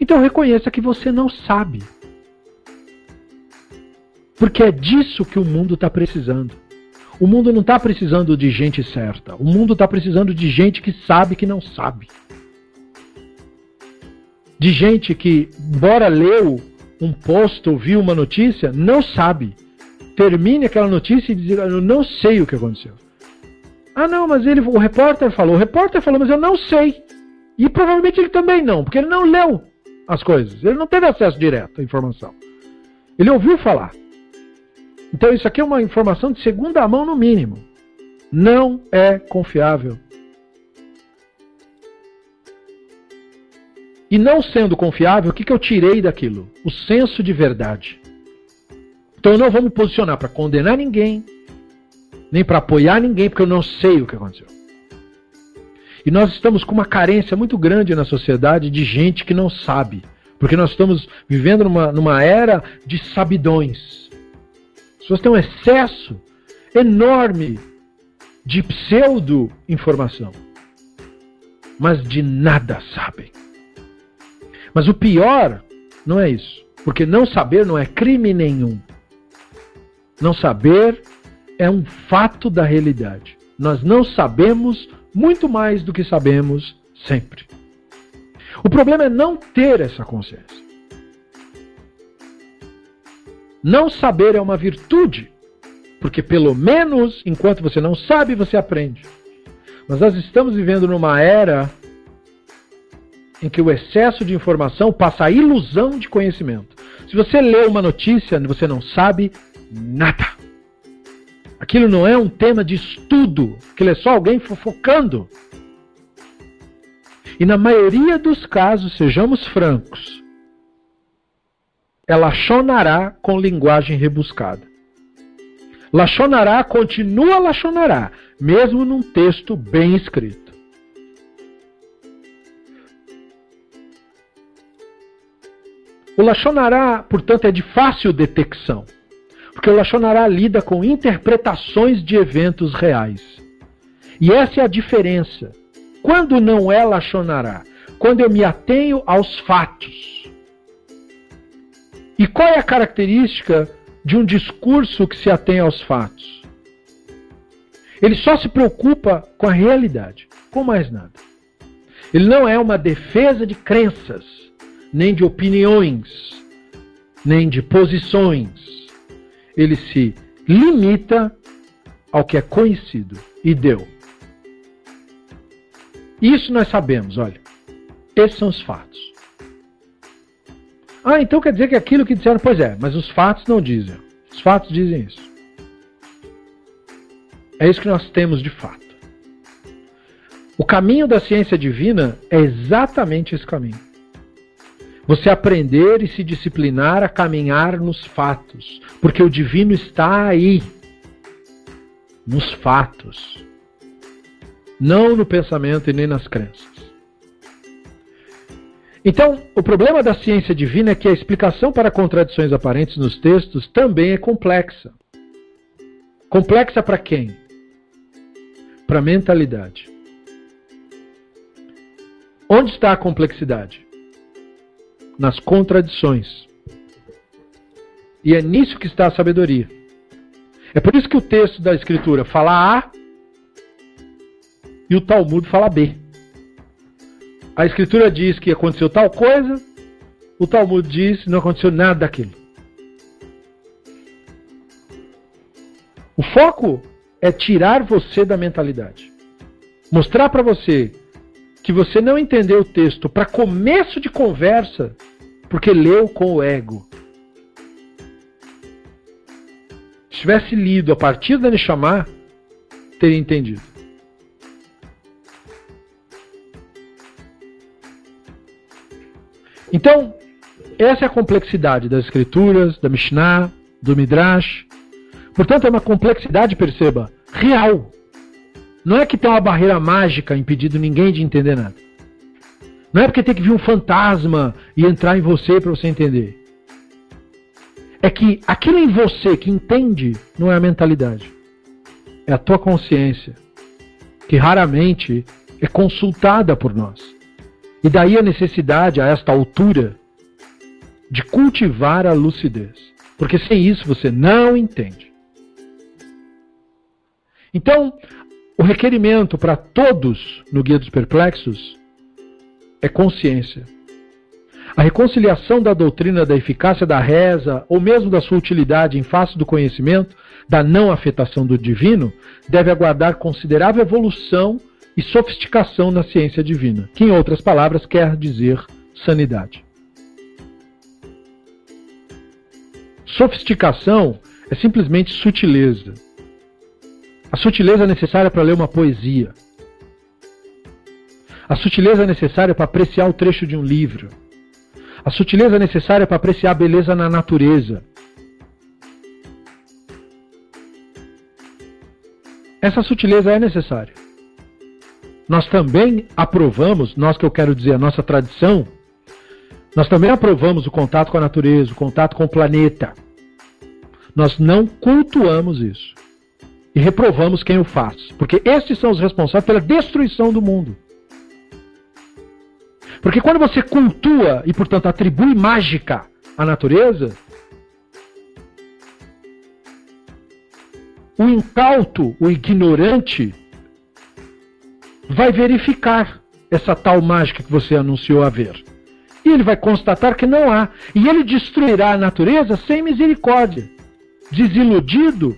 então reconheça que você não sabe. Porque é disso que o mundo está precisando. O mundo não está precisando de gente certa. O mundo está precisando de gente que sabe que não sabe. De gente que, embora leu um post ou viu uma notícia, não sabe. Termine aquela notícia e diz: Eu não sei o que aconteceu. Ah, não, mas ele, o repórter falou. O repórter falou, mas eu não sei. E provavelmente ele também não, porque ele não leu as coisas. Ele não teve acesso direto à informação. Ele ouviu falar. Então isso aqui é uma informação de segunda mão no mínimo. Não é confiável. E não sendo confiável, o que, que eu tirei daquilo? O senso de verdade. Então eu não vou me posicionar para condenar ninguém, nem para apoiar ninguém, porque eu não sei o que aconteceu. E nós estamos com uma carência muito grande na sociedade de gente que não sabe. Porque nós estamos vivendo numa, numa era de sabidões. As pessoas têm um excesso enorme de pseudo-informação. Mas de nada sabem. Mas o pior não é isso. Porque não saber não é crime nenhum. Não saber é um fato da realidade. Nós não sabemos muito mais do que sabemos sempre. O problema é não ter essa consciência. Não saber é uma virtude, porque pelo menos enquanto você não sabe, você aprende. Mas nós estamos vivendo numa era em que o excesso de informação passa a ilusão de conhecimento. Se você lê uma notícia, você não sabe nada. Aquilo não é um tema de estudo, aquilo é só alguém fofocando. E na maioria dos casos, sejamos francos, ela chonará com linguagem rebuscada. Lachonará continua lachonará, mesmo num texto bem escrito. O lachonará, portanto, é de fácil detecção, porque o lachonará lida com interpretações de eventos reais. E essa é a diferença quando não é Lachonará? Quando eu me atenho aos fatos. E qual é a característica de um discurso que se atém aos fatos? Ele só se preocupa com a realidade, com mais nada. Ele não é uma defesa de crenças, nem de opiniões, nem de posições. Ele se limita ao que é conhecido e deu. Isso nós sabemos, olha. Esses são os fatos. Ah, então quer dizer que aquilo que disseram, pois é, mas os fatos não dizem. Os fatos dizem isso. É isso que nós temos de fato. O caminho da ciência divina é exatamente esse caminho. Você aprender e se disciplinar a caminhar nos fatos, porque o divino está aí, nos fatos não no pensamento e nem nas crenças. Então, o problema da ciência divina é que a explicação para contradições aparentes nos textos também é complexa. Complexa para quem? Para a mentalidade. Onde está a complexidade? Nas contradições. E é nisso que está a sabedoria. É por isso que o texto da Escritura fala A e o Talmud fala B. A escritura diz que aconteceu tal coisa, o Talmud diz que não aconteceu nada daquilo. O foco é tirar você da mentalidade. Mostrar para você que você não entendeu o texto para começo de conversa, porque leu com o ego. Se tivesse lido a partir da Neshama, teria entendido. Então, essa é a complexidade das escrituras, da Mishnah, do Midrash. Portanto, é uma complexidade, perceba, real. Não é que tem uma barreira mágica impedindo ninguém de entender nada. Não é porque tem que vir um fantasma e entrar em você para você entender. É que aquilo em você que entende não é a mentalidade. É a tua consciência, que raramente é consultada por nós. E daí a necessidade, a esta altura, de cultivar a lucidez. Porque sem isso você não entende. Então, o requerimento para todos no Guia dos Perplexos é consciência. A reconciliação da doutrina da eficácia da reza, ou mesmo da sua utilidade em face do conhecimento, da não afetação do divino, deve aguardar considerável evolução e sofisticação na ciência divina, que, em outras palavras, quer dizer sanidade. Sofisticação é simplesmente sutileza. A sutileza é necessária para ler uma poesia. A sutileza é necessária para apreciar o trecho de um livro. A sutileza é necessária para apreciar a beleza na natureza. Essa sutileza é necessária. Nós também aprovamos, nós que eu quero dizer, a nossa tradição, nós também aprovamos o contato com a natureza, o contato com o planeta. Nós não cultuamos isso. E reprovamos quem o faz. Porque estes são os responsáveis pela destruição do mundo. Porque quando você cultua e, portanto, atribui mágica à natureza, o incauto, o ignorante, vai verificar essa tal mágica que você anunciou haver. E ele vai constatar que não há. E ele destruirá a natureza sem misericórdia, desiludido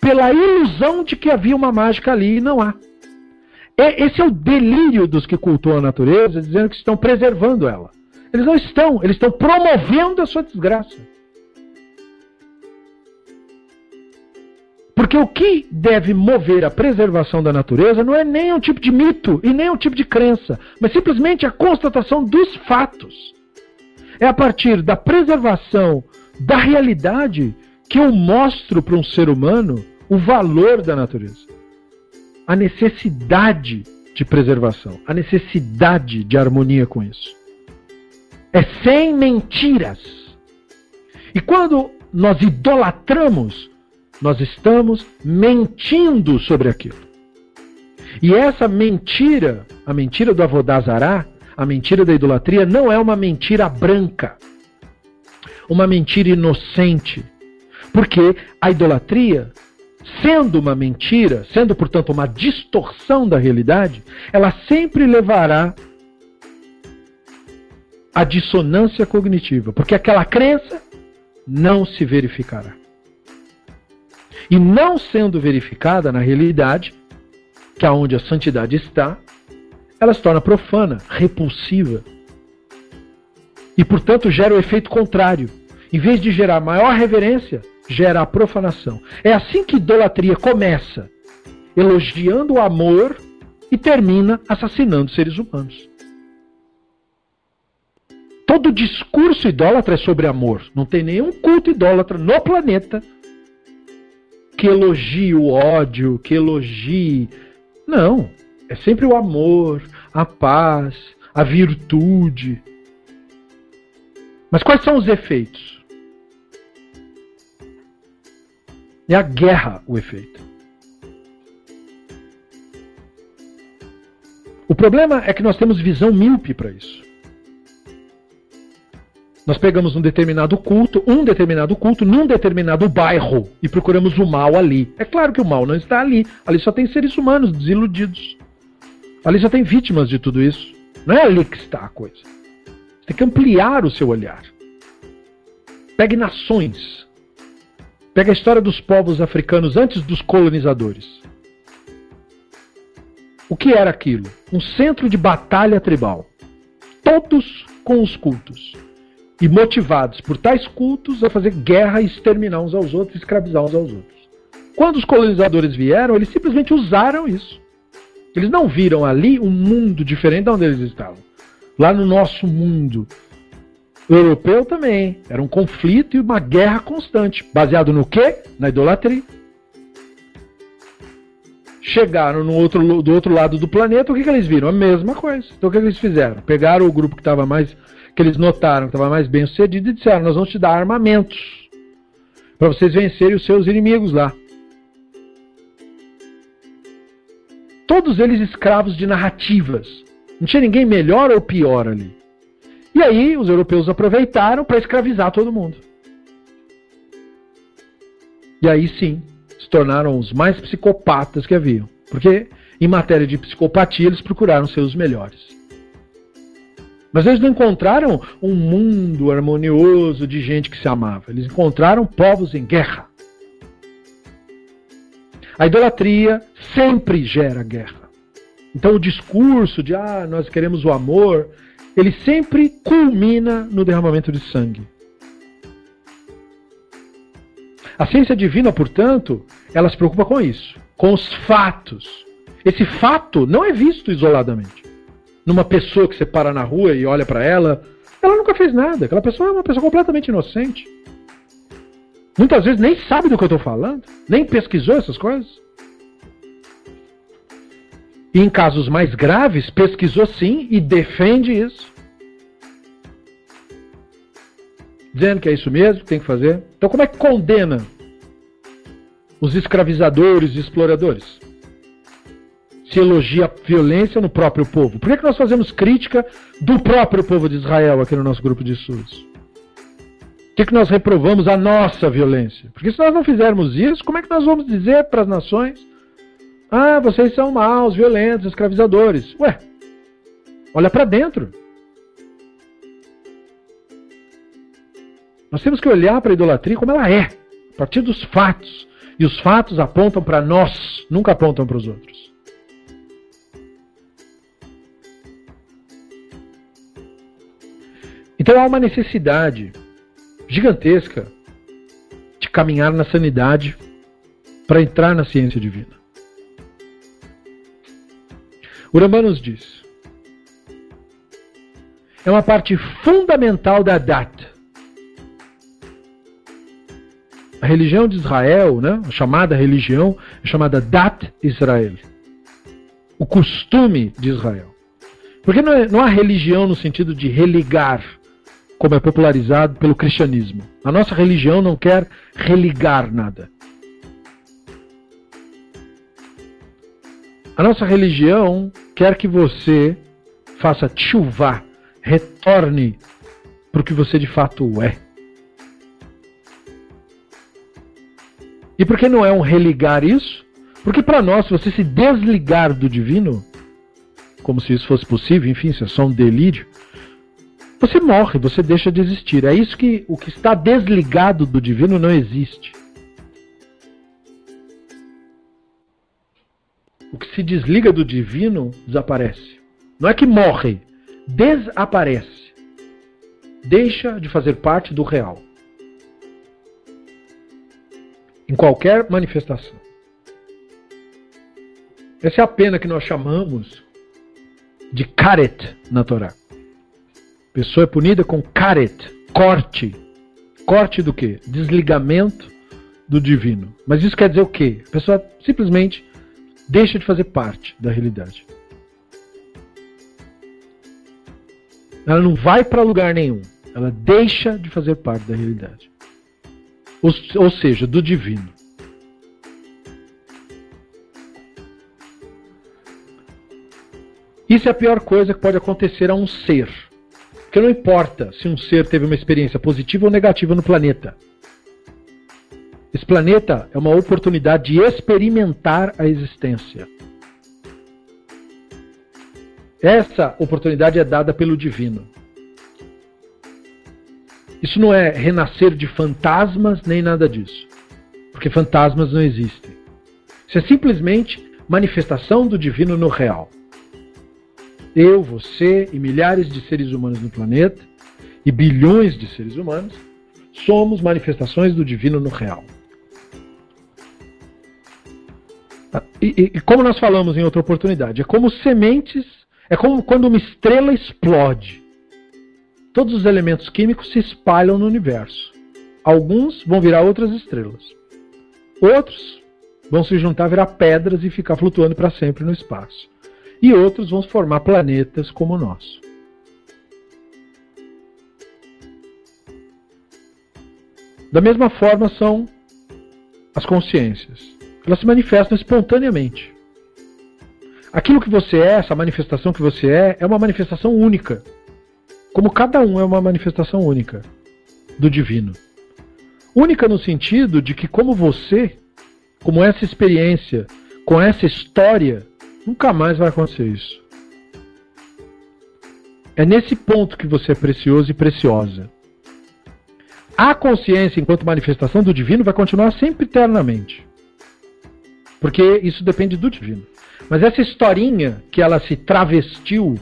pela ilusão de que havia uma mágica ali e não há. É, esse é o delírio dos que cultuam a natureza, dizendo que estão preservando ela. Eles não estão, eles estão promovendo a sua desgraça. Porque o que deve mover a preservação da natureza não é nem um tipo de mito e nem um tipo de crença, mas simplesmente a constatação dos fatos. É a partir da preservação da realidade que eu mostro para um ser humano o valor da natureza a necessidade de preservação, a necessidade de harmonia com isso. É sem mentiras. E quando nós idolatramos, nós estamos mentindo sobre aquilo. E essa mentira, a mentira do Avodazará, a mentira da idolatria, não é uma mentira branca, uma mentira inocente. Porque a idolatria sendo uma mentira, sendo, portanto, uma distorção da realidade, ela sempre levará à dissonância cognitiva, porque aquela crença não se verificará. E não sendo verificada na realidade, que é onde a santidade está, ela se torna profana, repulsiva. E, portanto, gera o efeito contrário. Em vez de gerar maior reverência, gera a profanação. É assim que idolatria começa, elogiando o amor e termina assassinando seres humanos. Todo discurso idólatra é sobre amor. Não tem nenhum culto idólatra no planeta que elogie o ódio, que elogie. Não. É sempre o amor, a paz, a virtude. Mas quais são os efeitos? É a guerra o efeito. O problema é que nós temos visão míope para isso. Nós pegamos um determinado culto, um determinado culto, num determinado bairro e procuramos o mal ali. É claro que o mal não está ali. Ali só tem seres humanos desiludidos. Ali só tem vítimas de tudo isso. Não é ali que está a coisa. Você tem que ampliar o seu olhar. Pegue nações. Pega a história dos povos africanos antes dos colonizadores. O que era aquilo? Um centro de batalha tribal. Todos com os cultos. E motivados por tais cultos a fazer guerra e exterminar uns aos outros, escravizar uns aos outros. Quando os colonizadores vieram, eles simplesmente usaram isso. Eles não viram ali um mundo diferente de onde eles estavam. Lá no nosso mundo, europeu também. Era um conflito e uma guerra constante. Baseado no quê? Na idolatria. Chegaram no outro, do outro lado do planeta, o que, que eles viram? A mesma coisa. Então o que, que eles fizeram? Pegaram o grupo que estava mais. Que eles notaram que estava mais bem sucedido e disseram: Nós vamos te dar armamentos para vocês vencerem os seus inimigos lá. Todos eles escravos de narrativas. Não tinha ninguém melhor ou pior ali. E aí os europeus aproveitaram para escravizar todo mundo. E aí sim, se tornaram os mais psicopatas que haviam. Porque em matéria de psicopatia eles procuraram ser os melhores. Mas eles não encontraram um mundo harmonioso de gente que se amava. Eles encontraram povos em guerra. A idolatria sempre gera guerra. Então o discurso de ah, nós queremos o amor ele sempre culmina no derramamento de sangue. A ciência divina, portanto, ela se preocupa com isso, com os fatos. Esse fato não é visto isoladamente. Numa pessoa que você para na rua e olha para ela, ela nunca fez nada. Aquela pessoa é uma pessoa completamente inocente. Muitas vezes nem sabe do que eu estou falando, nem pesquisou essas coisas. E em casos mais graves, pesquisou sim e defende isso. Dizendo que é isso mesmo, que tem que fazer. Então, como é que condena os escravizadores e exploradores? Se elogia violência no próprio povo. Por que, que nós fazemos crítica do próprio povo de Israel aqui no nosso grupo de estudos? Por que, que nós reprovamos a nossa violência? Porque se nós não fizermos isso, como é que nós vamos dizer para as nações ah, vocês são maus, violentos, escravizadores. Ué, olha para dentro. Nós temos que olhar para a idolatria como ela é, a partir dos fatos. E os fatos apontam para nós, nunca apontam para os outros. Então há uma necessidade gigantesca de caminhar na sanidade para entrar na ciência divina. Urambá nos diz: é uma parte fundamental da Dat. A religião de Israel, né, a chamada religião, é chamada Dat Israel. O costume de Israel. Porque não, é, não há religião no sentido de religar, como é popularizado pelo cristianismo. A nossa religião não quer religar nada. A nossa religião quer que você faça chuva, retorne para o que você de fato é. E por que não é um religar isso? Porque para nós, se você se desligar do divino, como se isso fosse possível, enfim, isso é só um delírio, você morre, você deixa de existir. É isso que o que está desligado do divino não existe. O que se desliga do divino desaparece. Não é que morre, desaparece. Deixa de fazer parte do real. Em qualquer manifestação. Essa é a pena que nós chamamos de karet na Torá. Pessoa é punida com karet, corte. Corte do quê? Desligamento do divino. Mas isso quer dizer o quê? A pessoa simplesmente deixa de fazer parte da realidade. Ela não vai para lugar nenhum. Ela deixa de fazer parte da realidade. Ou, ou seja, do divino. Isso é a pior coisa que pode acontecer a um ser. Porque não importa se um ser teve uma experiência positiva ou negativa no planeta. Esse planeta é uma oportunidade de experimentar a existência. Essa oportunidade é dada pelo divino. Isso não é renascer de fantasmas nem nada disso. Porque fantasmas não existem. Isso é simplesmente manifestação do divino no real. Eu, você e milhares de seres humanos no planeta, e bilhões de seres humanos, somos manifestações do divino no real. E, e, como nós falamos em outra oportunidade, é como sementes, é como quando uma estrela explode. Todos os elementos químicos se espalham no universo. Alguns vão virar outras estrelas. Outros vão se juntar, virar pedras e ficar flutuando para sempre no espaço. E outros vão formar planetas como o nosso. Da mesma forma são as consciências elas se manifestam espontaneamente. Aquilo que você é, essa manifestação que você é, é uma manifestação única. Como cada um é uma manifestação única do divino. Única no sentido de que, como você, como essa experiência, com essa história, nunca mais vai acontecer isso. É nesse ponto que você é precioso e preciosa. A consciência, enquanto manifestação do divino, vai continuar sempre eternamente. Porque isso depende do divino. Mas essa historinha que ela se travestiu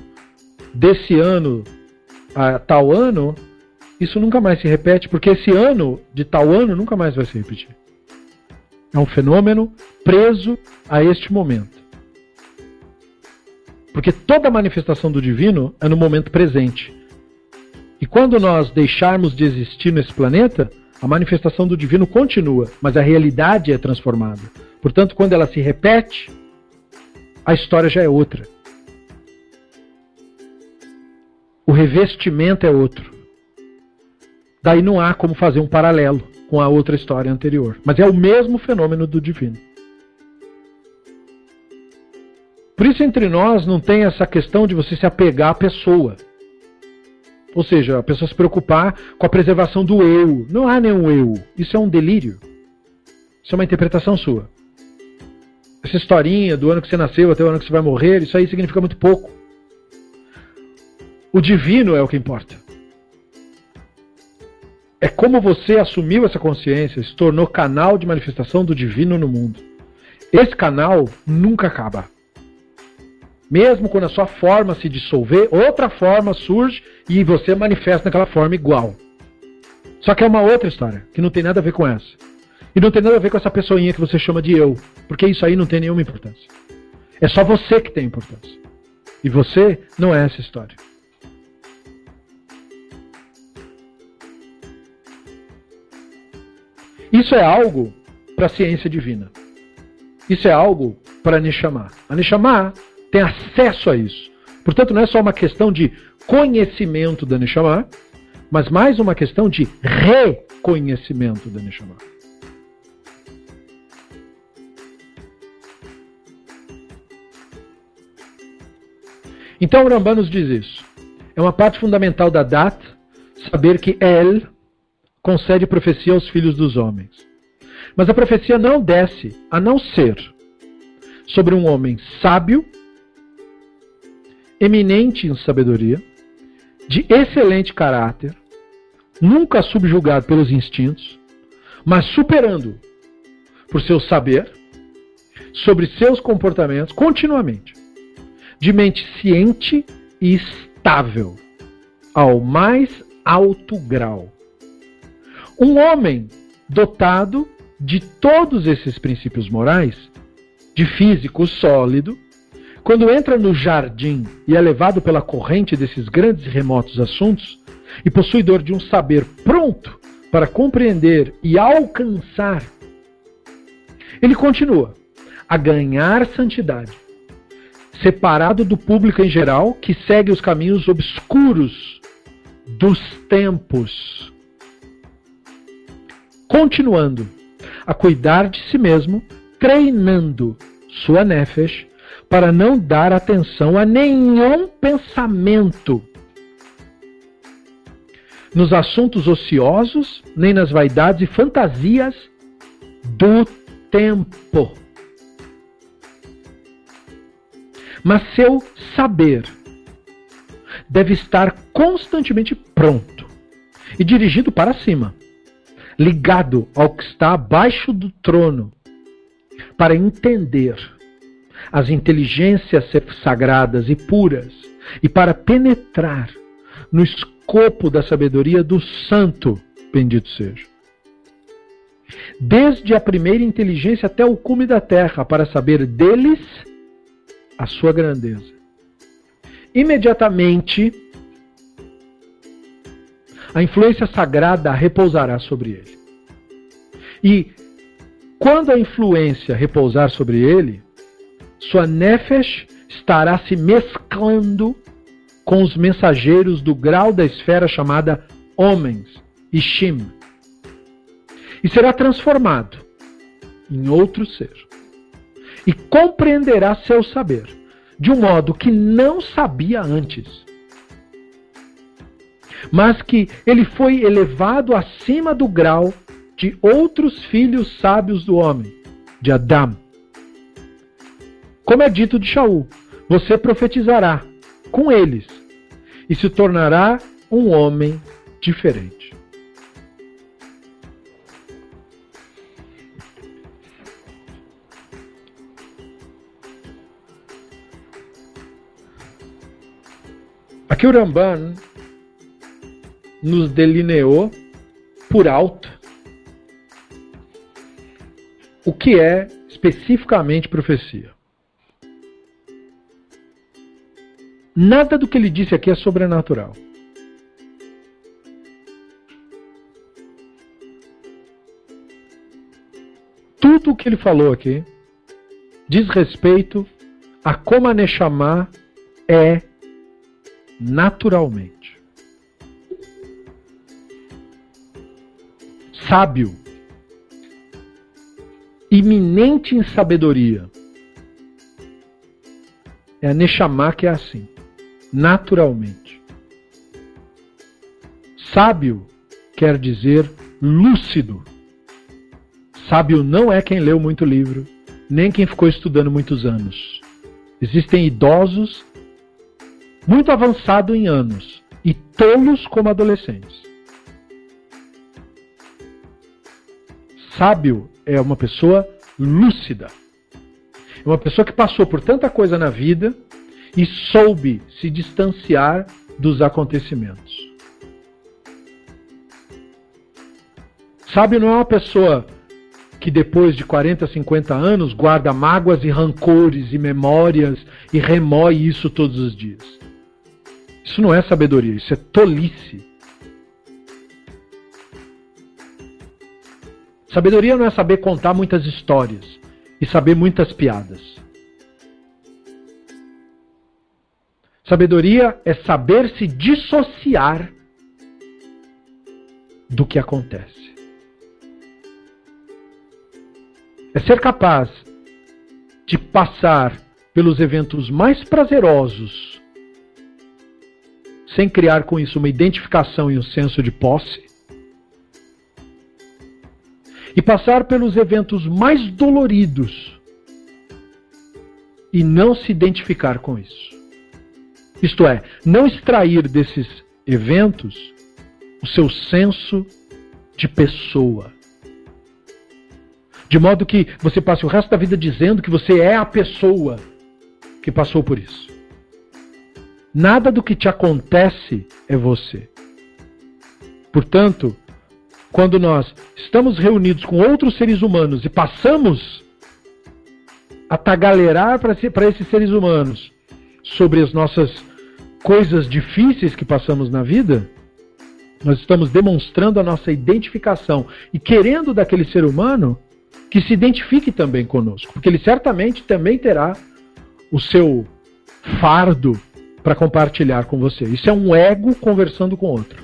desse ano a tal ano, isso nunca mais se repete, porque esse ano de tal ano nunca mais vai se repetir. É um fenômeno preso a este momento. Porque toda manifestação do divino é no momento presente. E quando nós deixarmos de existir nesse planeta, a manifestação do divino continua, mas a realidade é transformada. Portanto, quando ela se repete, a história já é outra. O revestimento é outro. Daí não há como fazer um paralelo com a outra história anterior. Mas é o mesmo fenômeno do divino. Por isso, entre nós, não tem essa questão de você se apegar à pessoa. Ou seja, a pessoa se preocupar com a preservação do eu. Não há nenhum eu. Isso é um delírio. Isso é uma interpretação sua. Essa historinha do ano que você nasceu até o ano que você vai morrer, isso aí significa muito pouco. O divino é o que importa. É como você assumiu essa consciência, se tornou canal de manifestação do divino no mundo. Esse canal nunca acaba. Mesmo quando a sua forma se dissolver, outra forma surge e você manifesta naquela forma igual. Só que é uma outra história, que não tem nada a ver com essa. E não tem nada a ver com essa pessoinha que você chama de eu, porque isso aí não tem nenhuma importância. É só você que tem importância. E você não é essa história. Isso é algo para a ciência divina. Isso é algo para Neshama. A Neshama tem acesso a isso. Portanto, não é só uma questão de conhecimento da Neshama, mas mais uma questão de reconhecimento da Neshama. Então o Rambam nos diz isso. É uma parte fundamental da Dat saber que El concede profecia aos filhos dos homens. Mas a profecia não desce a não ser sobre um homem sábio eminente em sabedoria, de excelente caráter, nunca subjugado pelos instintos, mas superando por seu saber sobre seus comportamentos continuamente, de mente ciente e estável ao mais alto grau. Um homem dotado de todos esses princípios morais, de físico sólido, quando entra no jardim e é levado pela corrente desses grandes e remotos assuntos, e possuidor de um saber pronto para compreender e alcançar, ele continua a ganhar santidade, separado do público em geral que segue os caminhos obscuros dos tempos. Continuando a cuidar de si mesmo, treinando sua nefesh para não dar atenção a nenhum pensamento nos assuntos ociosos, nem nas vaidades e fantasias do tempo. Mas seu saber deve estar constantemente pronto e dirigido para cima, ligado ao que está abaixo do trono, para entender as inteligências sagradas e puras e para penetrar no escopo da sabedoria do Santo, bendito seja. Desde a primeira inteligência até o cume da terra, para saber deles a sua grandeza. Imediatamente, a influência sagrada repousará sobre ele. E quando a influência repousar sobre ele, sua nefesh estará se mesclando com os mensageiros do grau da esfera chamada homens, Ishim, e será transformado em outro ser. E compreenderá seu saber de um modo que não sabia antes. Mas que ele foi elevado acima do grau de outros filhos sábios do homem, de Adão como é dito de Shaul, você profetizará com eles e se tornará um homem diferente. Aqui o Ramban nos delineou por alto o que é especificamente profecia. Nada do que ele disse aqui é sobrenatural. Tudo o que ele falou aqui diz respeito a como a Neshama é naturalmente. Sábio, iminente em sabedoria. É a Neshama que é assim, naturalmente. Sábio quer dizer lúcido. Sábio não é quem leu muito livro, nem quem ficou estudando muitos anos. Existem idosos muito avançados em anos e tolos como adolescentes. Sábio é uma pessoa lúcida. É uma pessoa que passou por tanta coisa na vida e soube se distanciar dos acontecimentos. Sábio não é uma pessoa que depois de 40, 50 anos guarda mágoas e rancores e memórias e remói isso todos os dias. Isso não é sabedoria, isso é tolice. Sabedoria não é saber contar muitas histórias e saber muitas piadas. Sabedoria é saber se dissociar do que acontece. é ser capaz de passar pelos eventos mais prazerosos, sem criar com isso uma identificação e um senso de posse, e passar pelos eventos mais doloridos e não se identificar com isso. Isto é, não extrair desses eventos o seu senso de pessoa de modo que você passe o resto da vida dizendo que você é a pessoa que passou por isso. Nada do que te acontece é você. Portanto, quando nós estamos reunidos com outros seres humanos e passamos a tagalerar para esses seres humanos sobre as nossas coisas difíceis que passamos na vida, nós estamos demonstrando a nossa identificação e querendo daquele ser humano que se identifique também conosco, porque ele certamente também terá o seu fardo para compartilhar com você. Isso é um ego conversando com outro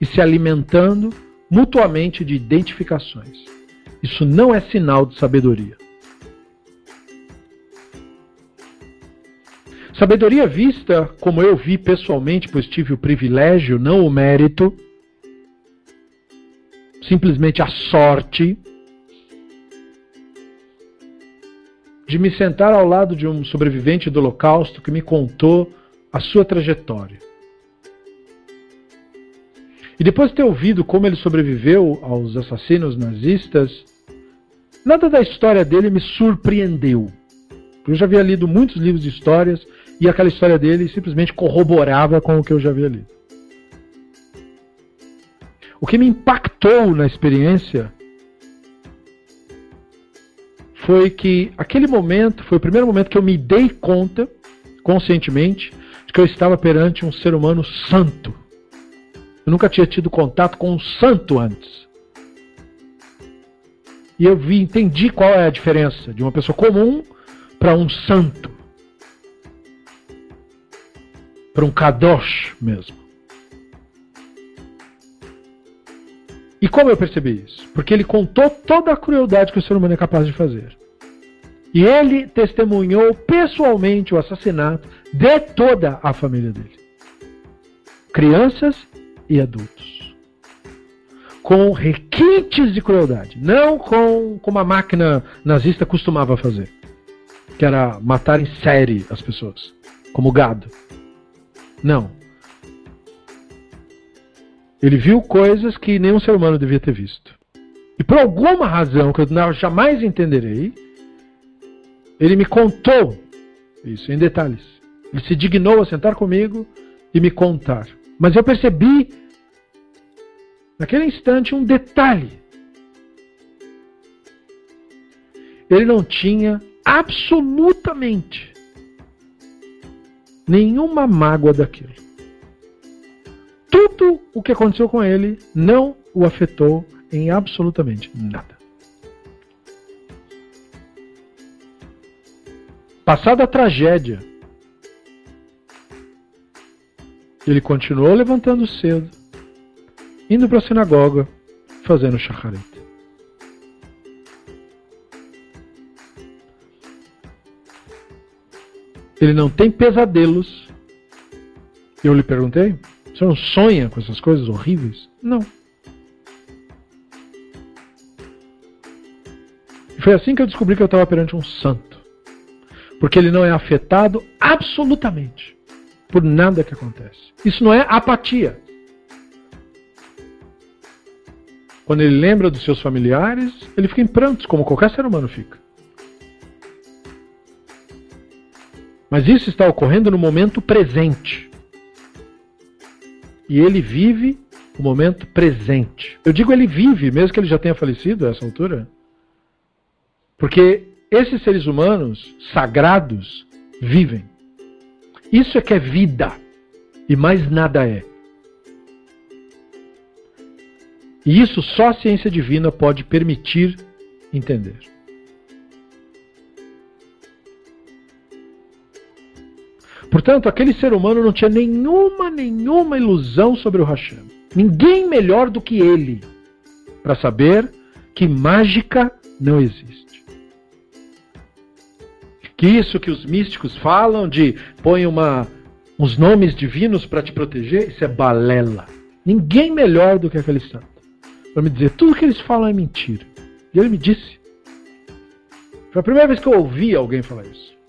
e se alimentando mutuamente de identificações. Isso não é sinal de sabedoria. Sabedoria vista, como eu vi pessoalmente, pois tive o privilégio, não o mérito, simplesmente a sorte de me sentar ao lado de um sobrevivente do Holocausto que me contou a sua trajetória. E depois de ter ouvido como ele sobreviveu aos assassinos nazistas, nada da história dele me surpreendeu. Eu já havia lido muitos livros de histórias e aquela história dele simplesmente corroborava com o que eu já havia lido. O que me impactou na experiência foi que aquele momento foi o primeiro momento que eu me dei conta, conscientemente, de que eu estava perante um ser humano santo. Eu nunca tinha tido contato com um santo antes. E eu vi, entendi qual é a diferença de uma pessoa comum para um santo. Para um kadosh mesmo. E como eu percebi isso? Porque ele contou toda a crueldade que o ser humano é capaz de fazer. E ele testemunhou pessoalmente o assassinato de toda a família dele. Crianças e adultos. Com requintes de crueldade. Não com como a máquina nazista costumava fazer. Que era matar em série as pessoas. Como gado. Não. Ele viu coisas que nenhum ser humano devia ter visto. E por alguma razão que eu jamais entenderei, ele me contou isso em detalhes. Ele se dignou a sentar comigo e me contar. Mas eu percebi, naquele instante, um detalhe. ele não tinha absolutamente nenhuma mágoa daquilo. Tudo o que aconteceu com ele não o afetou em absolutamente nada. Passada a tragédia, ele continuou levantando cedo, indo para a sinagoga, fazendo shacharit. Ele não tem pesadelos. Eu lhe perguntei: você não sonha com essas coisas horríveis? Não. E foi assim que eu descobri que eu estava perante um santo. Porque ele não é afetado absolutamente por nada que acontece. Isso não é apatia. Quando ele lembra dos seus familiares, ele fica em prantos, como qualquer ser humano fica. Mas isso está ocorrendo no momento presente. E ele vive o momento presente. Eu digo ele vive, mesmo que ele já tenha falecido a essa altura. Porque esses seres humanos sagrados vivem. Isso é que é vida. E mais nada é. E isso só a ciência divina pode permitir entender. Portanto, aquele ser humano não tinha nenhuma, nenhuma ilusão sobre o Hashem. Ninguém melhor do que ele para saber que mágica não existe. Que isso que os místicos falam de põe uma, uns nomes divinos para te proteger, isso é balela. Ninguém melhor do que aquele santo para me dizer tudo que eles falam é mentira. E ele me disse. Foi a primeira vez que eu ouvi alguém falar isso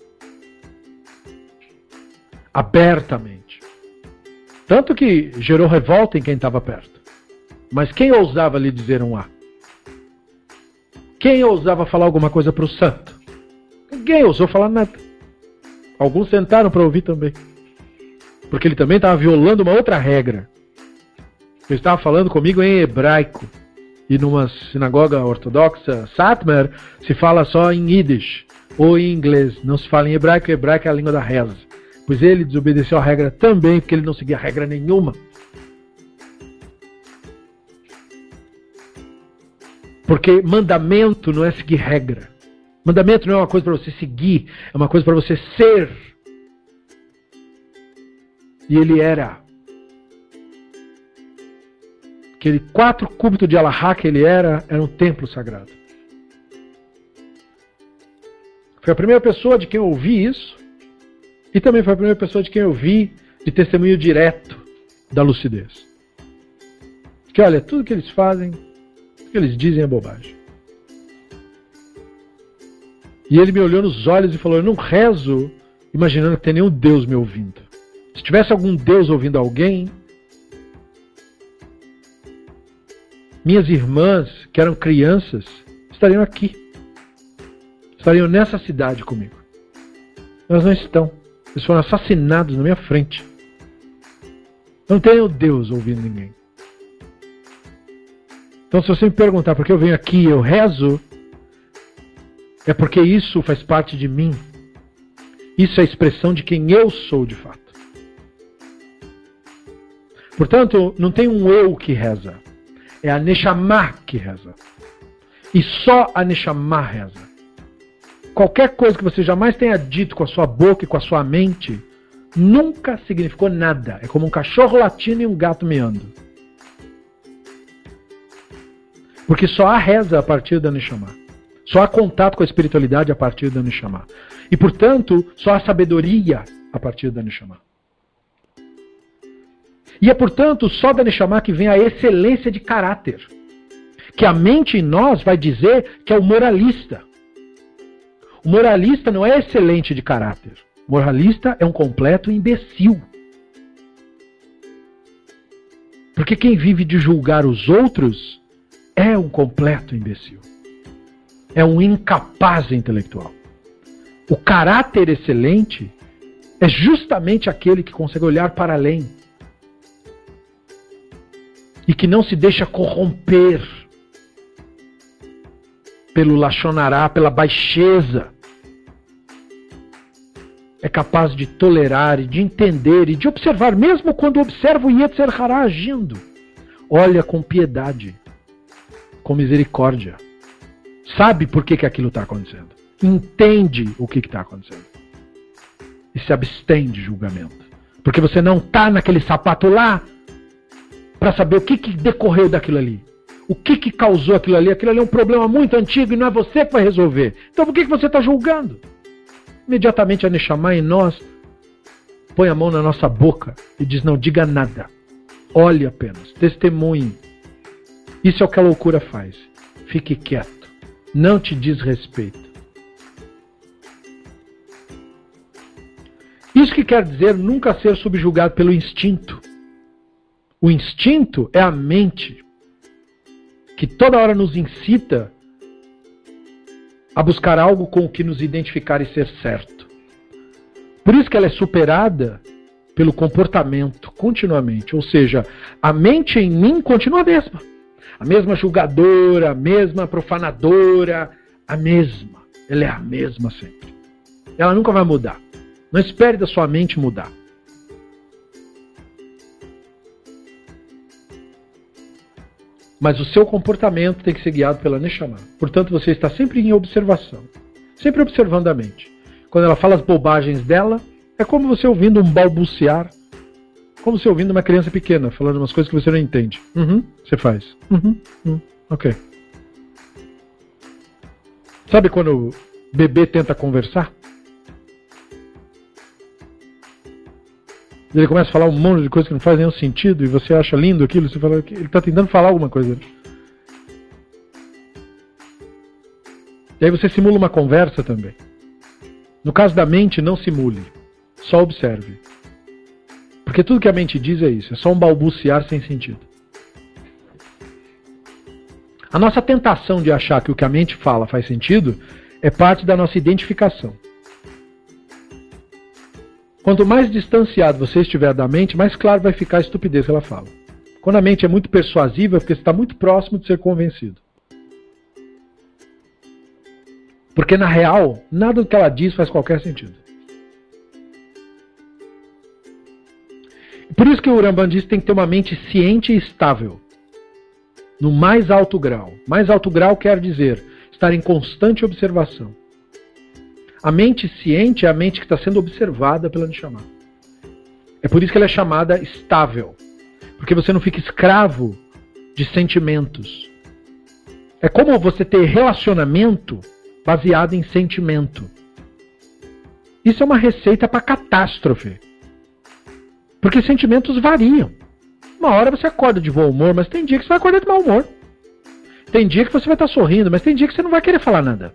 abertamente. Tanto que gerou revolta em quem estava perto. Mas quem ousava lhe dizer um A? Quem ousava falar alguma coisa para o santo? Ninguém ousou falar nada. Alguns tentaram para ouvir também. Porque ele também estava violando uma outra regra. Ele estava falando comigo em hebraico. E numa sinagoga ortodoxa, Satmar, se fala só em Yiddish ou em inglês. Não se fala em hebraico, hebraico é a língua da reza pois ele desobedeceu a regra também, porque ele não seguia regra nenhuma. Porque mandamento não é seguir regra. Mandamento não é uma coisa para você seguir, é uma coisa para você ser. E ele era. Aquele quatro cúbitos de Alahá que ele era, era um templo sagrado. Foi a primeira pessoa de quem eu ouvi isso. E também foi a primeira pessoa de quem eu vi de testemunho direto da lucidez. Que olha, tudo que eles fazem, tudo que eles dizem é bobagem. E ele me olhou nos olhos e falou: Eu não rezo imaginando que tem nenhum Deus me ouvindo. Se tivesse algum Deus ouvindo alguém, minhas irmãs, que eram crianças, estariam aqui. Estariam nessa cidade comigo. Elas não estão. Eles foram assassinados na minha frente. Não tenho Deus ouvindo ninguém. Então, se você me perguntar por que eu venho aqui eu rezo, é porque isso faz parte de mim. Isso é a expressão de quem eu sou de fato. Portanto, não tem um eu que reza. É a Neshama que reza. E só a Neshama reza. Qualquer coisa que você jamais tenha dito com a sua boca e com a sua mente nunca significou nada. É como um cachorro latindo e um gato meando. Porque só há reza a partir da Neshama. Só há contato com a espiritualidade a partir da Neshama. E, portanto, só há sabedoria a partir da Neshama. E é, portanto, só da Neshama que vem a excelência de caráter. Que a mente em nós vai dizer que é o moralista. O moralista não é excelente de caráter. O moralista é um completo imbecil. Porque quem vive de julgar os outros é um completo imbecil. É um incapaz intelectual. O caráter excelente é justamente aquele que consegue olhar para além e que não se deixa corromper pelo lachonará, pela baixeza. É capaz de tolerar e de entender e de observar, mesmo quando observa o Yetzer Hará agindo. Olha com piedade, com misericórdia. Sabe por que, que aquilo está acontecendo. Entende o que está acontecendo. E se abstém de julgamento. Porque você não está naquele sapato lá para saber o que, que decorreu daquilo ali. O que, que causou aquilo ali? Aquilo ali é um problema muito antigo e não é você que vai resolver. Então por que, que você está julgando? Imediatamente a Neshama em nós põe a mão na nossa boca e diz: Não diga nada. Olhe apenas, testemunhe. Isso é o que a loucura faz. Fique quieto. Não te diz respeito. Isso que quer dizer nunca ser subjugado pelo instinto. O instinto é a mente que toda hora nos incita a buscar algo com o que nos identificar e ser certo. Por isso que ela é superada pelo comportamento continuamente. Ou seja, a mente em mim continua a mesma. A mesma julgadora, a mesma profanadora, a mesma. Ela é a mesma sempre. Ela nunca vai mudar. Não espere da sua mente mudar. Mas o seu comportamento tem que ser guiado pela Neshama. Portanto, você está sempre em observação. Sempre observando a mente. Quando ela fala as bobagens dela, é como você ouvindo um balbuciar. Como você ouvindo uma criança pequena falando umas coisas que você não entende. Uhum, você faz. Uhum, uhum, ok. Sabe quando o bebê tenta conversar? Ele começa a falar um monte de coisa que não faz nenhum sentido e você acha lindo aquilo, você fala que ele está tentando falar alguma coisa. E aí você simula uma conversa também. No caso da mente, não simule, só observe. Porque tudo que a mente diz é isso, é só um balbuciar sem sentido. A nossa tentação de achar que o que a mente fala faz sentido é parte da nossa identificação. Quanto mais distanciado você estiver da mente, mais claro vai ficar a estupidez que ela fala. Quando a mente é muito persuasiva, é porque está muito próximo de ser convencido. Porque na real, nada do que ela diz faz qualquer sentido. Por isso que o Ramban diz que tem que ter uma mente ciente e estável. No mais alto grau. Mais alto grau quer dizer estar em constante observação. A mente ciente é a mente que está sendo observada pela Neshama. É por isso que ela é chamada estável. Porque você não fica escravo de sentimentos. É como você ter relacionamento baseado em sentimento. Isso é uma receita para catástrofe. Porque sentimentos variam. Uma hora você acorda de bom humor, mas tem dia que você vai acordar de mau humor. Tem dia que você vai estar sorrindo, mas tem dia que você não vai querer falar nada.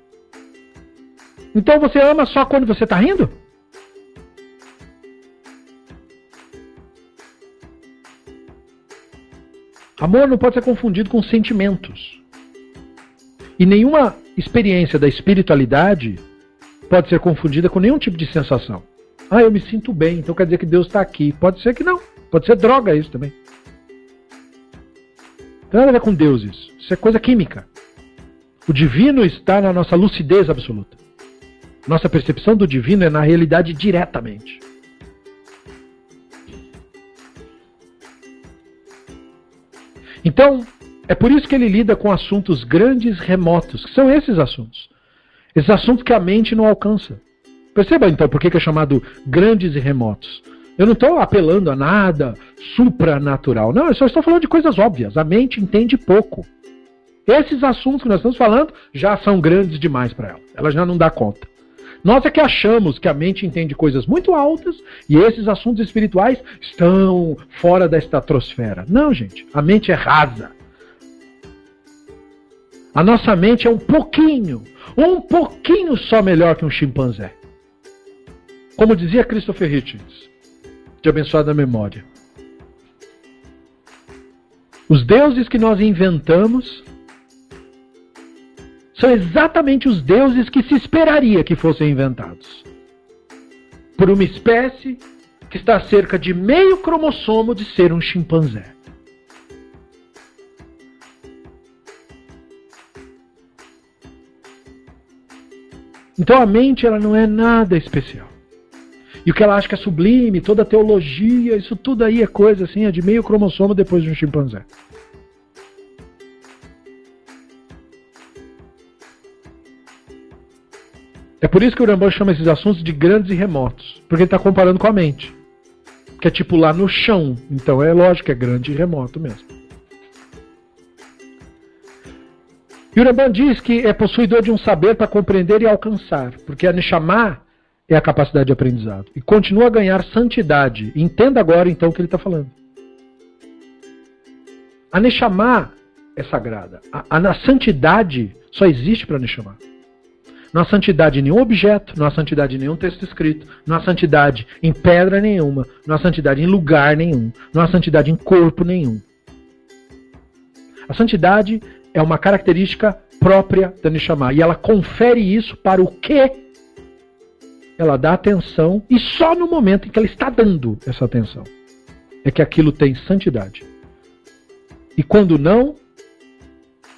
Então você ama só quando você está rindo? Amor não pode ser confundido com sentimentos. E nenhuma experiência da espiritualidade pode ser confundida com nenhum tipo de sensação. Ah, eu me sinto bem, então quer dizer que Deus está aqui. Pode ser que não. Pode ser droga isso também. Não tem nada a ver com Deus isso. Isso é coisa química. O divino está na nossa lucidez absoluta. Nossa percepção do divino é na realidade diretamente. Então, é por isso que ele lida com assuntos grandes, remotos, que são esses assuntos. Esses assuntos que a mente não alcança. Perceba então por que é chamado grandes e remotos. Eu não estou apelando a nada supranatural. Não, eu só estou falando de coisas óbvias. A mente entende pouco. Esses assuntos que nós estamos falando já são grandes demais para ela. Ela já não dá conta. Nós é que achamos que a mente entende coisas muito altas e esses assuntos espirituais estão fora da estratosfera. Não, gente, a mente é rasa. A nossa mente é um pouquinho, um pouquinho só melhor que um chimpanzé. Como dizia Christopher Hitchens, de abençoada memória. Os deuses que nós inventamos são exatamente os deuses que se esperaria que fossem inventados. Por uma espécie que está a cerca de meio cromossomo de ser um chimpanzé. Então a mente ela não é nada especial. E o que ela acha que é sublime, toda a teologia, isso tudo aí é coisa assim, é de meio cromossomo depois de um chimpanzé. É por isso que o Rambam chama esses assuntos de grandes e remotos, porque ele está comparando com a mente. Que é tipo lá no chão, então é lógico é grande e remoto mesmo. E o Rambam diz que é possuidor de um saber para compreender e alcançar, porque a Neshama é a capacidade de aprendizado. E continua a ganhar santidade. Entenda agora então o que ele está falando. A Neshama é sagrada. A, a, a santidade só existe para Neshama. Não há santidade em nenhum objeto, não há santidade em nenhum texto escrito, não há santidade em pedra nenhuma, não há santidade em lugar nenhum, não há santidade em corpo nenhum. A santidade é uma característica própria da Neshama e ela confere isso para o que ela dá atenção e só no momento em que ela está dando essa atenção é que aquilo tem santidade. E quando não,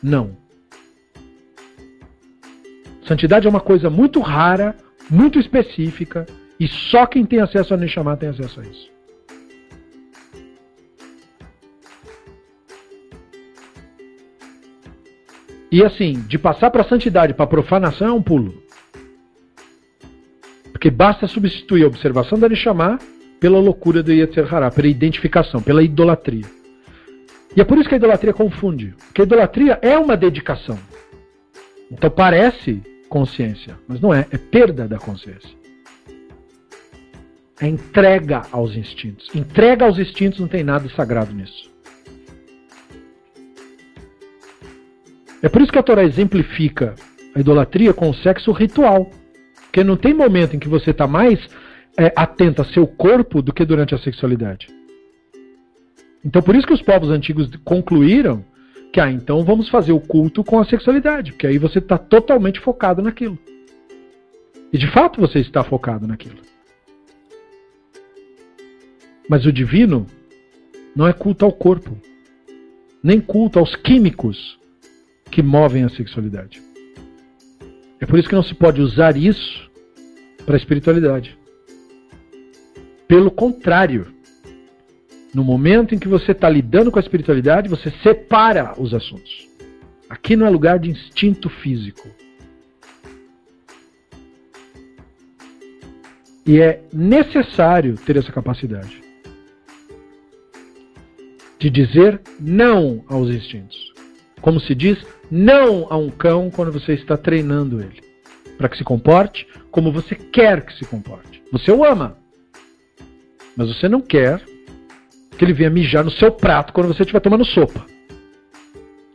não. Santidade é uma coisa muito rara, muito específica, e só quem tem acesso a Neshama tem acesso a isso. E assim, de passar para santidade, para profanação é um pulo. Porque basta substituir a observação da Neshama pela loucura do Yetzer Hará, pela identificação, pela idolatria. E é por isso que a idolatria confunde. Porque a idolatria é uma dedicação. Então parece consciência. Mas não é, é perda da consciência. É entrega aos instintos. Entrega aos instintos não tem nada sagrado nisso. É por isso que a Torá exemplifica a idolatria com o sexo ritual. Porque não tem momento em que você está mais é, atento a seu corpo do que durante a sexualidade. Então por isso que os povos antigos concluíram que, ah, então vamos fazer o culto com a sexualidade, porque aí você está totalmente focado naquilo. E de fato você está focado naquilo. Mas o divino não é culto ao corpo, nem culto aos químicos que movem a sexualidade. É por isso que não se pode usar isso para a espiritualidade. Pelo contrário, no momento em que você está lidando com a espiritualidade, você separa os assuntos. Aqui não é lugar de instinto físico. E é necessário ter essa capacidade de dizer não aos instintos. Como se diz não a um cão quando você está treinando ele. Para que se comporte como você quer que se comporte. Você o ama. Mas você não quer que ele venha mijar no seu prato quando você estiver tomando sopa.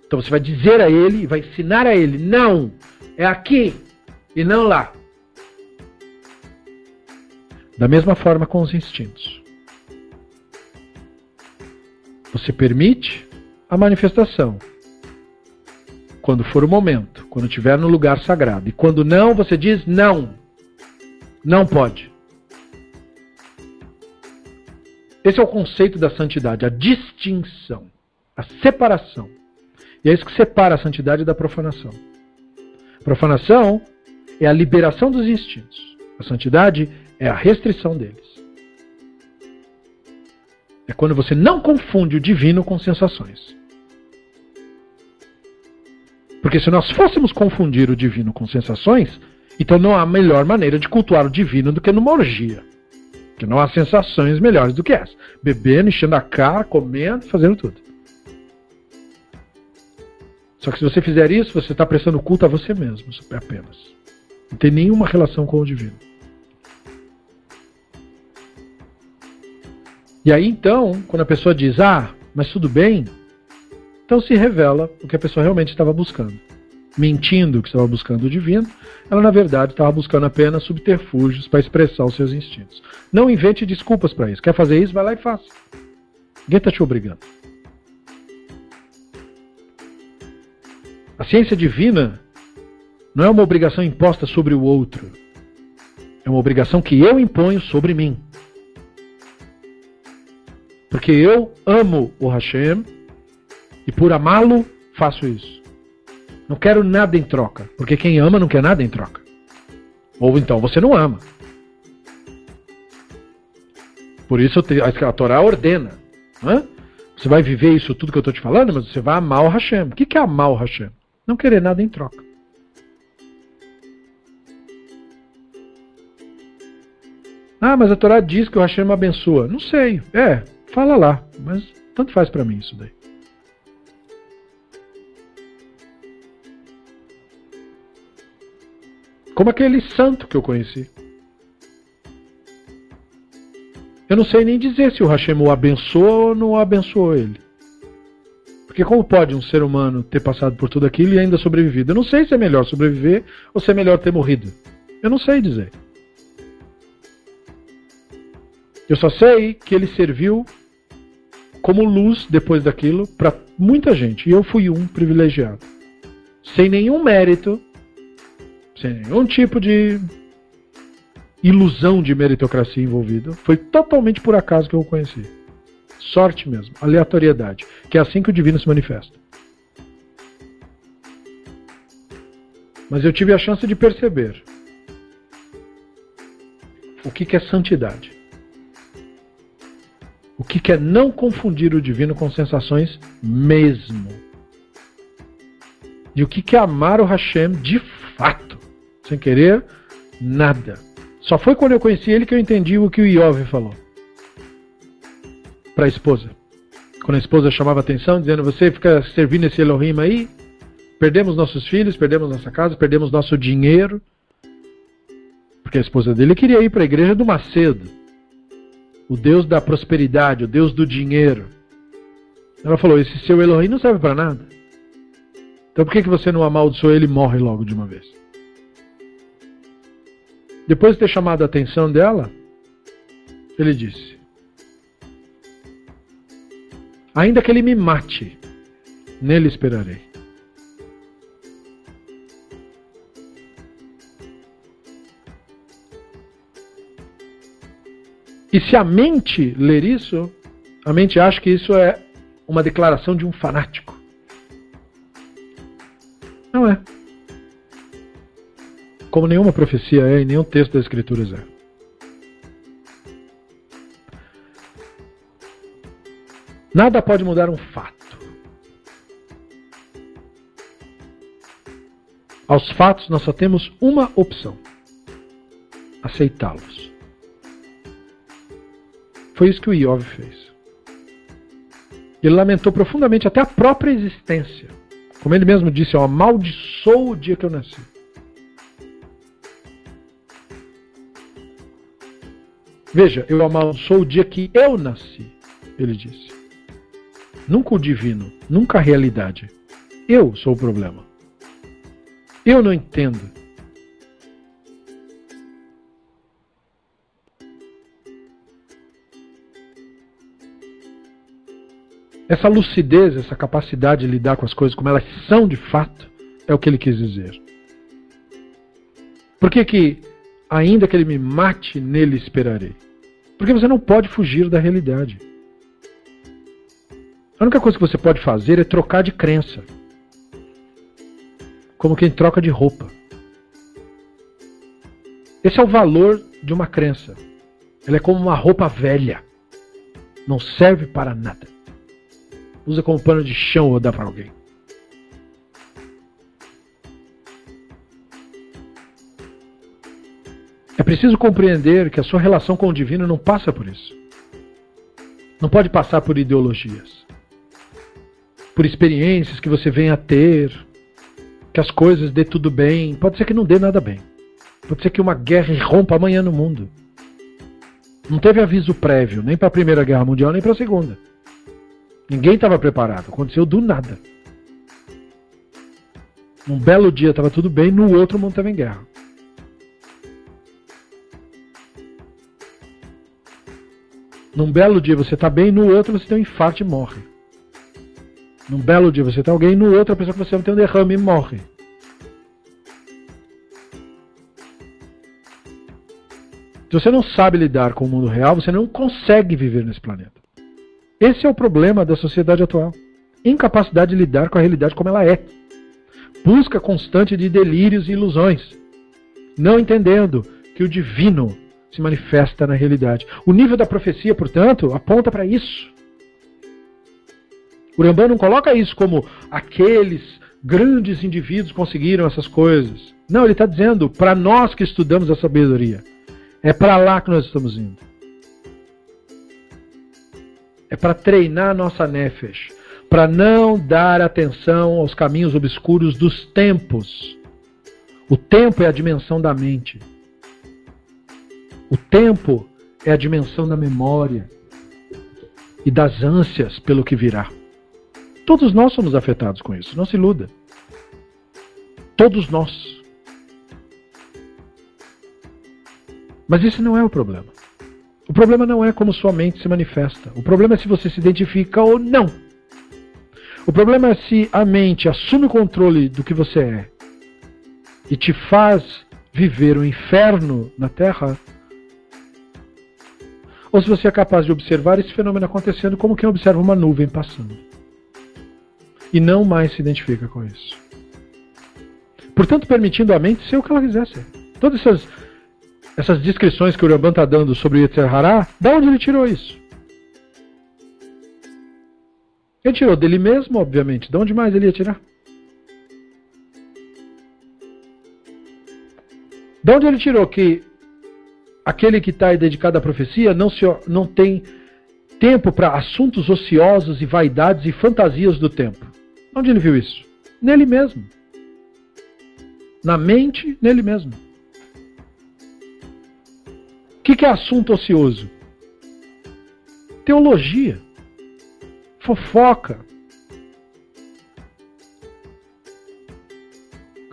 Então você vai dizer a ele, vai ensinar a ele: não, é aqui e não lá. Da mesma forma com os instintos. Você permite a manifestação quando for o momento, quando estiver no lugar sagrado. E quando não, você diz não. Não pode. Esse é o conceito da santidade, a distinção, a separação. E é isso que separa a santidade da profanação. Profanação é a liberação dos instintos. A santidade é a restrição deles. É quando você não confunde o divino com sensações. Porque se nós fôssemos confundir o divino com sensações, então não há melhor maneira de cultuar o divino do que numa orgia. Que não há sensações melhores do que essa. Bebendo, enchendo a cara, comendo, fazendo tudo. Só que se você fizer isso, você está prestando culto a você mesmo, apenas. Não tem nenhuma relação com o divino. E aí então, quando a pessoa diz, ah, mas tudo bem, então se revela o que a pessoa realmente estava buscando mentindo que estava buscando o divino, ela na verdade estava buscando apenas subterfúgios para expressar os seus instintos. Não invente desculpas para isso. Quer fazer isso? Vai lá e faça. Ninguém está te obrigando. A ciência divina não é uma obrigação imposta sobre o outro. É uma obrigação que eu imponho sobre mim. Porque eu amo o Hashem e por amá-lo faço isso. Não quero nada em troca, porque quem ama não quer nada em troca. Ou então você não ama. Por isso a Torá ordena. Você vai viver isso tudo que eu estou te falando, mas você vai amar o Hashem. O que é amar o Hashem? Não querer nada em troca. Ah, mas a Torá diz que o Hashem abençoa. Não sei. É, fala lá. Mas tanto faz para mim isso daí. Como aquele santo que eu conheci. Eu não sei nem dizer se o Hashem o abençoou ou não abençoou ele. Porque como pode um ser humano ter passado por tudo aquilo e ainda sobrevivido? Eu não sei se é melhor sobreviver ou se é melhor ter morrido. Eu não sei dizer. Eu só sei que ele serviu como luz depois daquilo para muita gente. E eu fui um privilegiado. Sem nenhum mérito, sem nenhum tipo de ilusão de meritocracia envolvida. Foi totalmente por acaso que eu o conheci. Sorte mesmo, aleatoriedade, que é assim que o divino se manifesta. Mas eu tive a chance de perceber o que, é santidade. O que, que é não confundir o divino com sensações mesmo. E o que, que é amar o Hashem de fato, sem querer nada. Só foi quando eu conheci ele que eu entendi o que o Iov falou para a esposa. Quando a esposa chamava atenção, dizendo: Você fica servindo esse Elohim aí, perdemos nossos filhos, perdemos nossa casa, perdemos nosso dinheiro. Porque a esposa dele queria ir para a igreja do Macedo, o Deus da prosperidade, o Deus do dinheiro. Ela falou: Esse seu Elohim não serve para nada. Então por que, que você não amaldiçoa ele e morre logo de uma vez? Depois de ter chamado a atenção dela, ele disse: Ainda que ele me mate, nele esperarei. E se a mente ler isso, a mente acha que isso é uma declaração de um fanático. Não é como nenhuma profecia é e nenhum texto das Escrituras é. Nada pode mudar um fato. Aos fatos nós só temos uma opção: aceitá-los. Foi isso que o Iov fez. Ele lamentou profundamente até a própria existência. Como ele mesmo disse, eu amaldiçoo o dia que eu nasci. Veja, eu amaldiçoo o dia que eu nasci, ele disse. Nunca o divino, nunca a realidade. Eu sou o problema. Eu não entendo. Essa lucidez, essa capacidade de lidar com as coisas como elas são de fato, é o que ele quis dizer. Por que, que ainda que ele me mate, nele esperarei? Porque você não pode fugir da realidade. A única coisa que você pode fazer é trocar de crença. Como quem troca de roupa. Esse é o valor de uma crença. Ela é como uma roupa velha. Não serve para nada. Usa como pano de chão ou dá para alguém. É preciso compreender que a sua relação com o divino não passa por isso. Não pode passar por ideologias, por experiências que você venha a ter, que as coisas dê tudo bem. Pode ser que não dê nada bem. Pode ser que uma guerra irrompa amanhã no mundo. Não teve aviso prévio, nem para a Primeira Guerra Mundial, nem para a Segunda. Ninguém estava preparado. Aconteceu do nada. Um belo dia estava tudo bem, no outro mundo estava em guerra. Num belo dia você está bem, no outro você tem um infarto e morre. Num belo dia você tem alguém, no outro a pessoa que você tem um derrame e morre. Se você não sabe lidar com o mundo real, você não consegue viver nesse planeta. Esse é o problema da sociedade atual. Incapacidade de lidar com a realidade como ela é. Busca constante de delírios e ilusões. não entendendo que o divino se manifesta na realidade. O nível da profecia, portanto, aponta para isso. O Rambam não coloca isso como aqueles grandes indivíduos conseguiram essas coisas. Não, ele está dizendo para nós que estudamos a sabedoria. É para lá que nós estamos indo. É para treinar nossa nefesh, para não dar atenção aos caminhos obscuros dos tempos. O tempo é a dimensão da mente. O tempo é a dimensão da memória e das ânsias pelo que virá. Todos nós somos afetados com isso, não se iluda. Todos nós. Mas esse não é o problema. O problema não é como sua mente se manifesta. O problema é se você se identifica ou não. O problema é se a mente assume o controle do que você é e te faz viver o inferno na Terra, ou se você é capaz de observar esse fenômeno acontecendo como quem observa uma nuvem passando e não mais se identifica com isso. Portanto, permitindo a mente ser o que ela quiser ser. Todas essas, essas descrições que o Rambam está dando sobre o Yetzer Hará, da onde ele tirou isso? Ele tirou dele mesmo, obviamente. De onde mais ele ia tirar? De onde ele tirou que aquele que está dedicado à profecia não, se, não tem tempo para assuntos ociosos e vaidades e fantasias do tempo? Onde ele viu isso? Nele mesmo. Na mente, nele mesmo. O que, que é assunto ocioso? Teologia. Fofoca.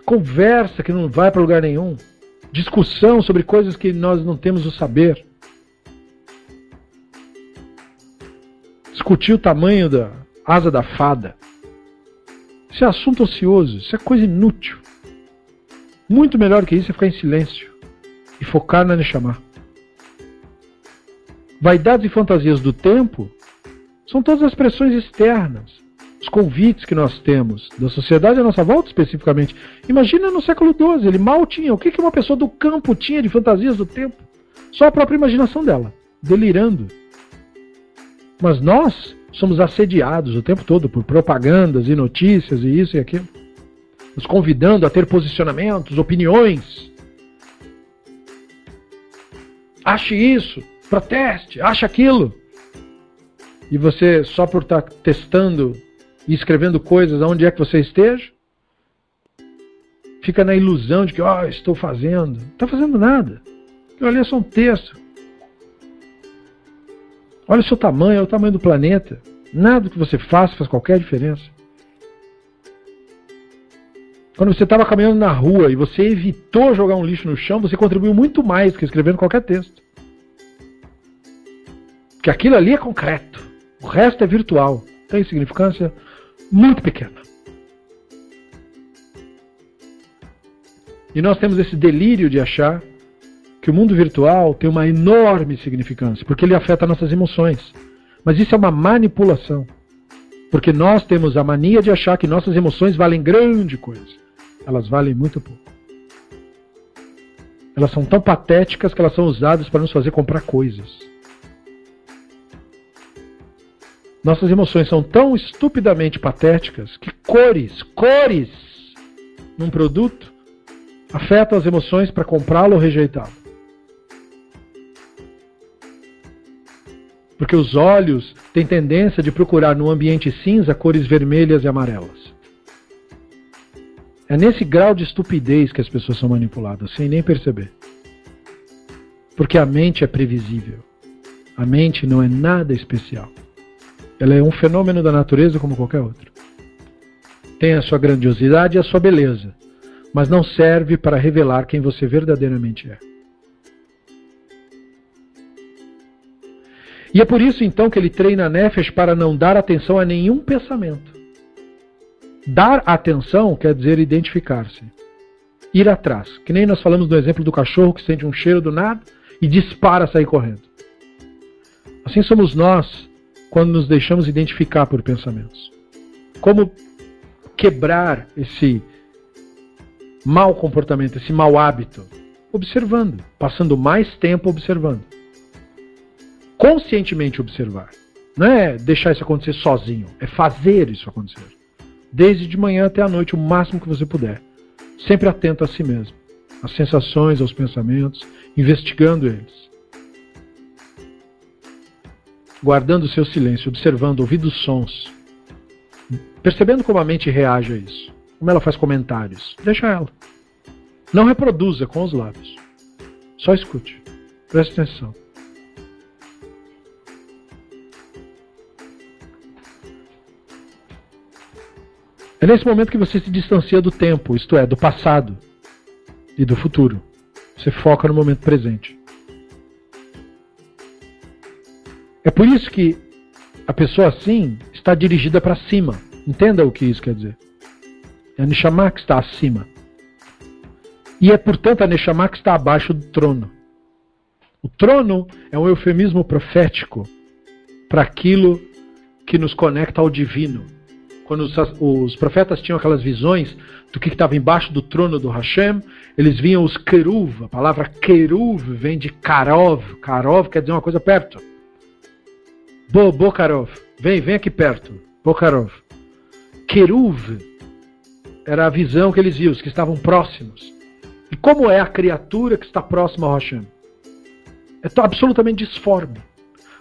Conversa que não vai para lugar nenhum. Discussão sobre coisas que nós não temos o saber. Discutir o tamanho da asa da fada. Isso é assunto ocioso, isso é coisa inútil. Muito melhor que isso é ficar em silêncio e focar na Neshama. Vaidades e fantasias do tempo são todas as pressões externas, os convites que nós temos da sociedade à nossa volta especificamente. Imagina no século XII, ele mal tinha. O que uma pessoa do campo tinha de fantasias do tempo? Só a própria imaginação dela, delirando. Mas nós somos assediados o tempo todo por propagandas e notícias e isso e aquilo, nos convidando a ter posicionamentos, opiniões. Ache isso, proteste, ache aquilo. E você, só por estar tá testando e escrevendo coisas aonde é que você esteja, fica na ilusão de que, ó, oh, estou fazendo. Não está fazendo nada. Olha, é só um texto. Olha o seu tamanho, olha o tamanho do planeta. Nada que você faça faz qualquer diferença. Quando você estava caminhando na rua e você evitou jogar um lixo no chão, você contribuiu muito mais que escrevendo qualquer texto. Porque aquilo ali é concreto. O resto é virtual. Tem significância muito pequena. E nós temos esse delírio de achar que o mundo virtual tem uma enorme significância, porque ele afeta nossas emoções. Mas isso é uma manipulação. Porque nós temos a mania de achar que nossas emoções valem grande coisa. Elas valem muito pouco. Elas são tão patéticas que elas são usadas para nos fazer comprar coisas. Nossas emoções são tão estupidamente patéticas que cores, cores num produto afetam as emoções para comprá-lo ou rejeitá-lo. porque os olhos têm tendência de procurar no ambiente cinza cores vermelhas e amarelas. É nesse grau de estupidez que as pessoas são manipuladas, sem nem perceber. Porque a mente é previsível. A mente não é nada especial. Ela é um fenômeno da natureza como qualquer outro. Tem a sua grandiosidade e a sua beleza, mas não serve para revelar quem você verdadeiramente é. E é por isso então que ele treina a Nefesh para não dar atenção a nenhum pensamento. Dar atenção quer dizer identificar-se. Ir atrás. Que nem nós falamos no exemplo do cachorro que sente um cheiro do nada e dispara a sair correndo. Assim somos nós quando nos deixamos identificar por pensamentos. Como quebrar esse mau comportamento, esse mau hábito observando, passando mais tempo observando. Conscientemente observar. Não é deixar isso acontecer sozinho, é fazer isso acontecer. Desde de manhã até a noite, o máximo que você puder. Sempre atento a si mesmo, às sensações, aos pensamentos, investigando eles. Guardando seu silênio, observando, ouvindo sons, percebendo como a mente reage a isso, como ela faz comentários. Deixa ela. Não reproduza com os lábios. Só escute. Preste atenção. É nesse momento que você se distancia do tempo, isto é, do passado e do futuro. Você foca no momento presente. É por isso que a pessoa assim está dirigida para cima. Entenda o que isso quer dizer. É a Neshama que está acima. E é, portanto, a Neshama que está abaixo do trono. O trono é um eufemismo profético para aquilo que nos conecta ao divino quando os, os, profetas tinham aquelas visões do que estava embaixo do trono do Hashem, eles viam os keruv. A palavra keruv vem de karov. Karov quer dizer uma coisa perto. Bo, bo karov. Vem, vem aqui perto. Bo karov. Keruv era a visão que eles viam, os que estavam próximos. E como é a criatura que está próxima ao Hashem? É absolutamente disforme.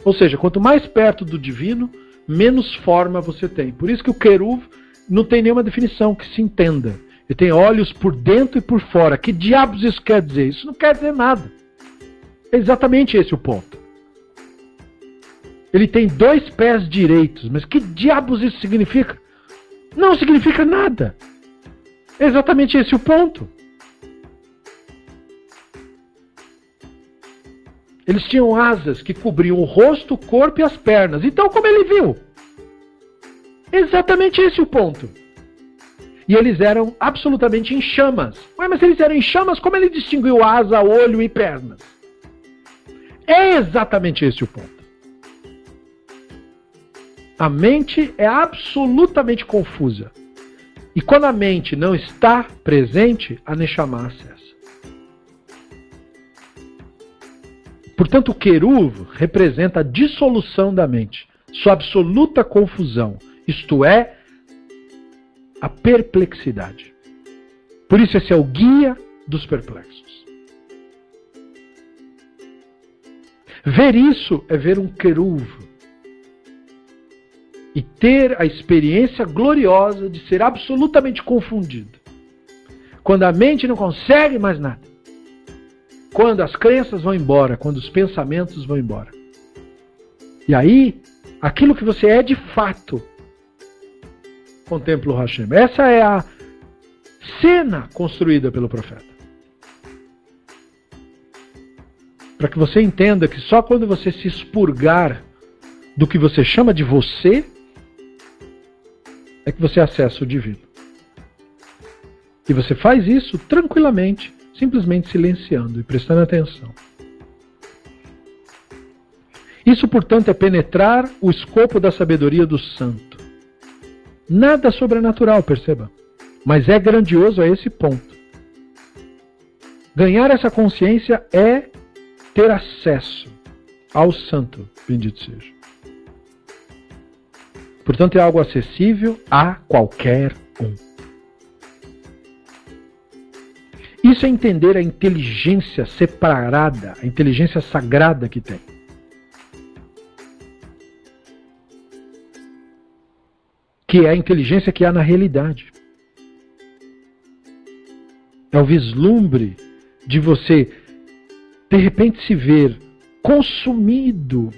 Ou seja, quanto mais perto do divino, menos forma você tem. Por isso que o queruv não tem nenhuma definição que se entenda. Ele tem olhos por dentro e por fora. Que diabos isso quer dizer? Isso não quer dizer nada. É exatamente esse o ponto. Ele tem dois pés direitos, mas que diabos isso significa? Não significa nada. É exatamente esse o ponto. Eles tinham asas que cobriam o rosto, o corpo e as pernas. Então, como ele viu? Exatamente esse o ponto. E eles eram absolutamente em chamas. Ué, mas eles eram em chamas, como ele distinguiu asa, olho e pernas? É exatamente esse o ponto. A mente é absolutamente confusa. E quando a mente não está presente, a Neshama acessa. Portanto, o queruv representa a dissolução da mente, sua absoluta confusão, isto é, a perplexidade. Por isso, esse é o guia dos perplexos. Ver isso é ver um queruv e ter a experiência gloriosa de ser absolutamente confundido. Quando a mente não consegue mais nada. Quando as crenças vão embora, quando os pensamentos vão embora. E aí, aquilo que você é de fato, contempla o Hashem. Essa é a cena construída pelo profeta. Para que você entenda que só quando você se expurgar do que você chama de você, é que você acessa o divino. E você faz isso tranquilamente, simplesmente silenciando e prestando atenção. Isso, portanto, é penetrar o escopo da sabedoria do santo. Nada sobrenatural, perceba, mas é grandioso a esse ponto. Ganhar essa consciência é ter acesso ao santo, bendito seja. Portanto, é algo acessível a qualquer um. Isso é entender a inteligência separada, a inteligência sagrada que tem. Que é a inteligência que há na realidade. É o vislumbre de você, de repente, se ver consumido,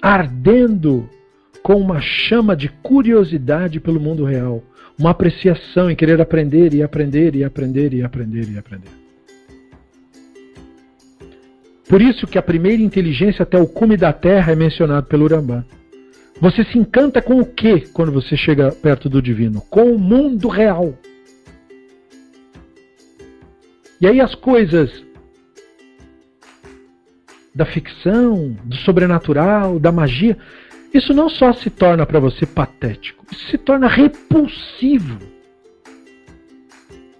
ardendo com uma chama de curiosidade pelo mundo real uma apreciação em querer aprender e aprender e aprender e aprender e aprender. Por isso que a primeira inteligência até o cume da terra é mencionado pelo Urambá. Você se encanta com o que quando você chega perto do divino? Com o mundo real. E aí as coisas da ficção, do sobrenatural, da magia, isso não só se torna para você patético, isso se torna repulsivo,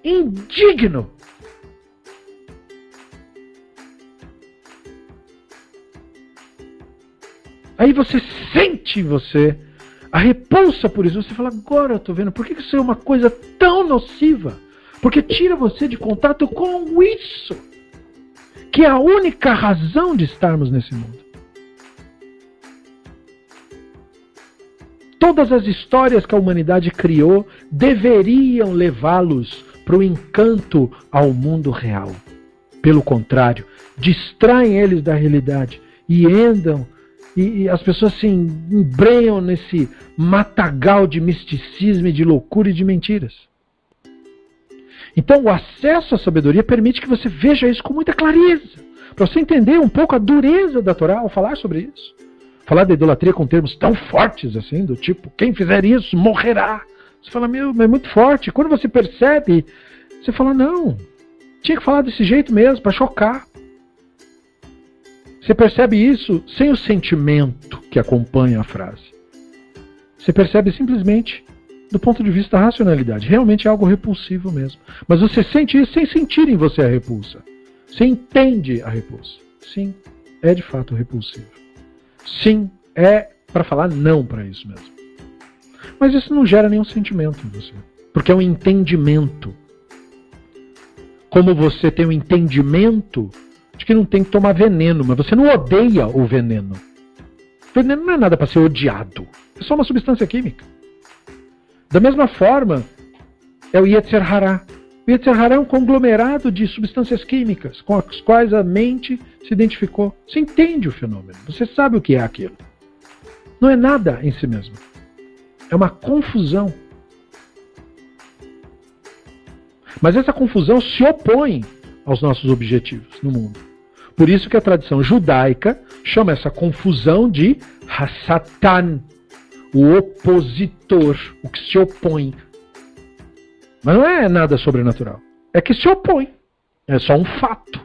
indigno. Aí você sente em você a repulsa por isso. Você fala, agora eu estou vendo, por que isso é uma coisa tão nociva? Porque tira você de contato com isso, que é a única razão de estarmos nesse mundo. Todas as histórias que a humanidade criou deveriam levá-los para o encanto ao mundo real. Pelo contrário, distraem eles da realidade e andam e, as pessoas se embrenham nesse matagal de misticismo de loucura e de mentiras. Então, o acesso à sabedoria permite que você veja isso com muita clareza, para você entender um pouco a dureza da Torá ao falar sobre isso. Falar da idolatria com termos tão fortes assim, do tipo, quem fizer isso morrerá. Você fala, meu, é muito forte. Quando você percebe, você fala, não, tinha que falar desse jeito mesmo, para chocar. Você percebe isso sem o sentimento que acompanha a frase. Você percebe simplesmente do ponto de vista da racionalidade. Realmente é algo repulsivo mesmo. Mas você sente isso sem sentir em você a repulsa. Você entende a repulsa. Sim, é de fato repulsivo. Sim, é para falar não para isso mesmo. Mas isso não gera nenhum sentimento em você. Porque é um entendimento. Como você tem um entendimento de que não tem que tomar veneno, mas você não odeia o veneno. O veneno não é nada para ser odiado. É só uma substância química. Da mesma forma, é o Yetzer Hará. O é um conglomerado de substâncias químicas com as quais a mente se identificou. Você entende o fenômeno, você sabe o que é aquilo. Não é nada em si mesmo. É uma confusão. Mas essa confusão se opõe aos nossos objetivos no mundo. Por isso que a tradição judaica chama essa confusão de Hassatan, o opositor, o que se opõe. Mas não é nada sobrenatural. É que se opõe. É só um fato.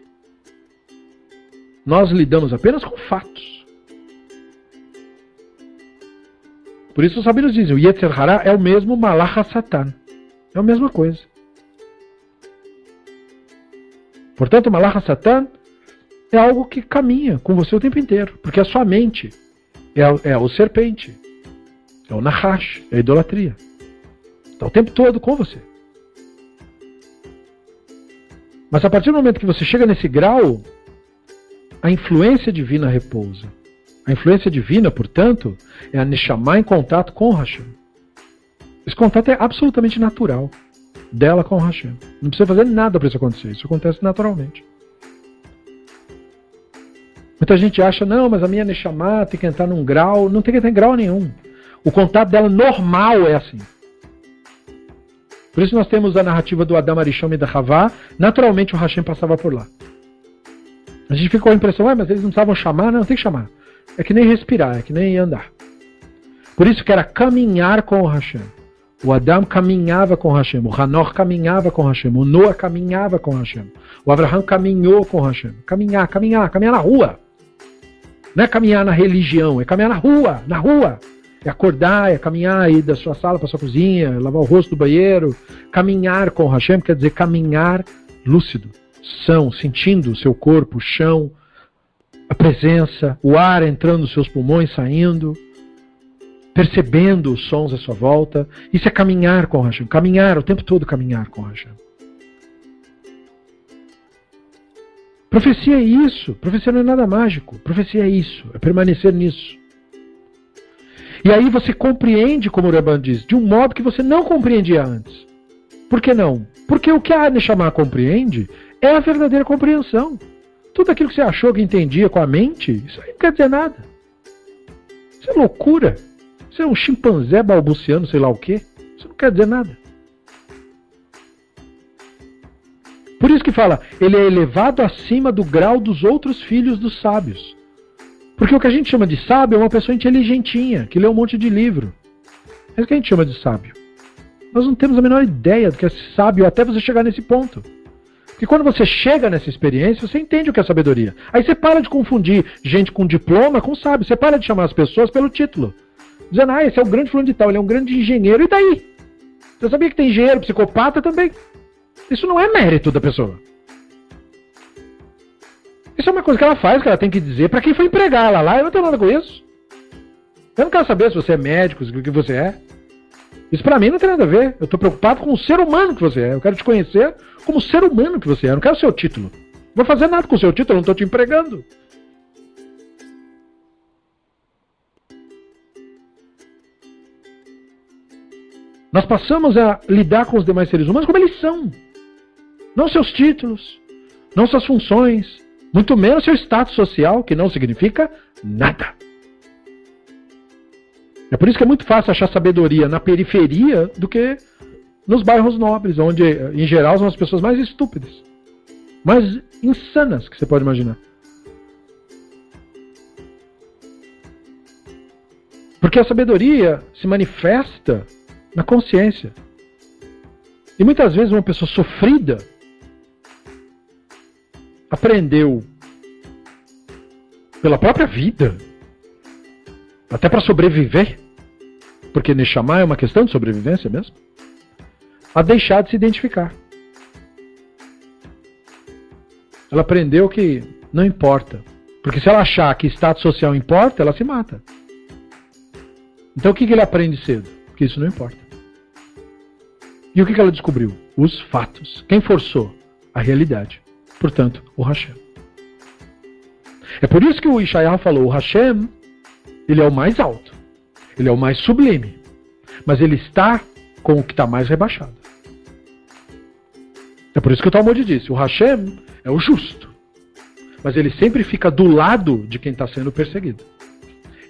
Nós lidamos apenas com fatos. Por isso os sabinos dizem, o Yetzer Hará é o mesmo Malach Satan. É a mesma coisa. Portanto, Malach Satan é algo que caminha com você o tempo inteiro, porque a sua mente é, é o serpente, é o Nahash, é a idolatria. Está o tempo todo com você. Mas a partir do momento que você chega nesse grau, a influência divina repousa. A influência divina, portanto, é a Neshama em contato com o Hashem. Esse contato é absolutamente natural dela com o Hashem. Não precisa fazer nada para isso acontecer. Isso acontece naturalmente. Muita gente acha, não, mas a minha Neshama tem que entrar num grau. Não tem que entrar em grau nenhum. O contato dela normal é assim. Por isso nós temos a narrativa do Adam Arisham e da Havá. Naturalmente o Hashem passava por lá. A gente fica com a impressão, ah, mas eles não precisavam chamar. Não, tem que chamar. É que nem respirar, é que nem andar. Por isso que era caminhar com o Hashem. O Adam caminhava com Hashem, o Hanor caminhava com Hashem, o Noah caminhava com Hashem, o Abraham caminhou com Hashem. Caminhar, caminhar, caminhar na rua. Não é caminhar na religião, é caminhar na rua, na rua. É acordar, é caminhar aí da sua sala para sua cozinha, lavar o rosto do banheiro. Caminhar com o Hashem quer dizer caminhar lúcido, são, sentindo o seu corpo, o chão, a presença, o ar entrando nos seus pulmões, saindo, percebendo os sons à sua volta. Isso é caminhar com o Hashem. Caminhar, o tempo todo caminhar com o Hashem. Profecia é isso. Profecia não é nada mágico. Profecia é isso. É permanecer nisso. E aí você compreende, como o Rebban diz, de um modo que você não compreendia antes. Por que não? Porque o que a Neshama compreende é a verdadeira compreensão. Tudo aquilo que você achou que entendia com a mente, isso aí não quer dizer nada. Isso é loucura. Isso é um chimpanzé balbuciando, sei lá o quê. Isso não quer dizer nada. Por isso que fala, ele é elevado acima do grau dos outros filhos dos sábios. Porque o que a gente chama de sábio é uma pessoa inteligentinha, que lê um monte de livro. É isso que a gente chama de sábio. Nós não temos a menor ideia do que é sábio até você chegar nesse ponto. Porque quando você chega nessa experiência, você entende o que é sabedoria. Aí você para de confundir gente com diploma com sábio. Você para de chamar as pessoas pelo título. Dizendo, ah, esse é o grande fulano de tal, ele é um grande engenheiro. E daí? Você sabia que tem engenheiro psicopata também? Isso não é mérito da pessoa. Isso é uma coisa que ela faz, que ela tem que dizer para quem foi empregar ela lá. Eu não tenho nada com isso. Eu não quero saber se você é médico, o que você é. Isso para mim não tem nada a ver. Eu estou preocupado com o ser humano que você é. Eu quero te conhecer como ser humano que você é. Eu não quero o seu título. Não vou fazer nada com o seu título, eu não estou te empregando. Nós passamos a lidar com os demais seres humanos como eles são. Não seus títulos, não suas funções, muito menos seu status social, que não significa nada. É por isso que é muito fácil achar sabedoria na periferia do que nos bairros nobres, onde, em geral, são as pessoas mais estúpidas, mais insanas que você pode imaginar. Porque a sabedoria se manifesta na consciência. E muitas vezes uma pessoa sofrida aprendeu pela própria vida, até para sobreviver, porque Neshama é uma questão de sobrevivência mesmo, a deixar de se identificar. Ela aprendeu que não importa. Porque se ela achar que status social importa, ela se mata. Então o que, que ele aprende cedo? Que isso não importa. E o que, que ela descobriu? Os fatos. Quem forçou? A realidade. Portanto, o Hashem. É por isso que o Ishaiah falou: o Hashem, ele é o mais alto, ele é o mais sublime, mas ele está com o que está mais rebaixado. É por isso que o Talmud disse: o Hashem é o justo, mas ele sempre fica do lado de quem está sendo perseguido.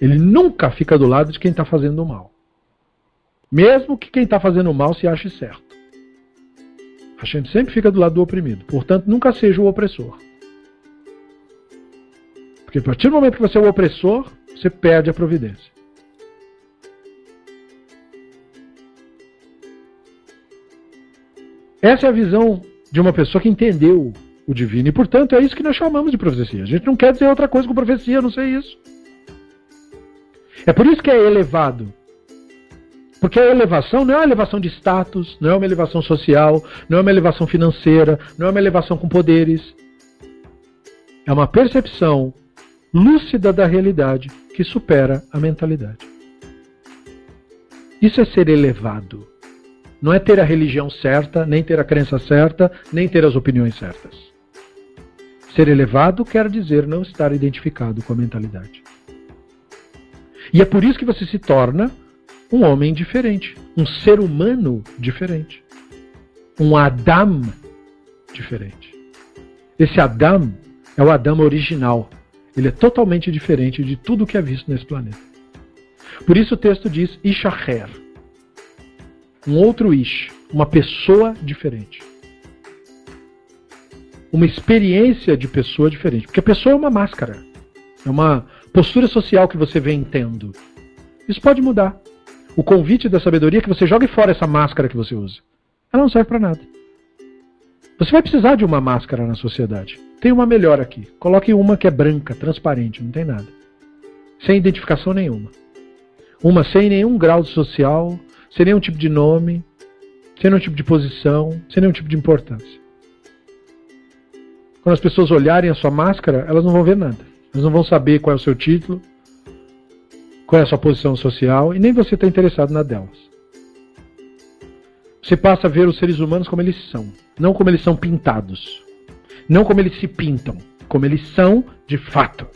Ele nunca fica do lado de quem está fazendo mal. Mesmo que quem está fazendo mal se ache certo. Hashem sempre fica do lado do oprimido. Portanto, nunca seja o opressor. Porque a partir do momento que você é o opressor, você perde a providência. Essa é a visão de uma pessoa que entendeu o divino. E, portanto, é isso que nós chamamos de profecia. A gente não quer dizer outra coisa com profecia, não sei isso. É por isso que é elevado. Porque a elevação não é uma elevação de status, não é uma elevação social, não é uma elevação financeira, não é uma elevação com poderes. É uma percepção lúcida da realidade que supera a mentalidade. Isso é ser elevado. Não é ter a religião certa, nem ter a crença certa, nem ter as opiniões certas. Ser elevado quer dizer não estar identificado com a mentalidade. E é por isso que você se torna um homem diferente, um ser humano diferente, um Adam diferente. Esse Adam é o Adam original. Ele é totalmente diferente de tudo que é visto nesse planeta. Por isso o texto diz Ishacher. Um outro Ish, uma pessoa diferente. Uma experiência de pessoa diferente. Porque a pessoa é uma máscara. É uma postura social que você vem tendo. Isso pode mudar. O convite da sabedoria é que você jogue fora essa máscara que você usa. Ela não serve para nada. Você vai precisar de uma máscara na sociedade. Tem uma melhor aqui. Coloque uma que é branca, transparente, não tem nada. Sem identificação nenhuma. Uma sem nenhum grau social, sem nenhum tipo de nome, sem nenhum tipo de posição, sem nenhum tipo de importância. Quando as pessoas olharem a sua máscara, elas não vão ver nada. Elas não vão saber qual é o seu título, qual é a sua posição social e nem você está interessado na delas. Você passa a ver os seres humanos como eles são, não como eles são pintados, não como eles se pintam, como eles são de fato.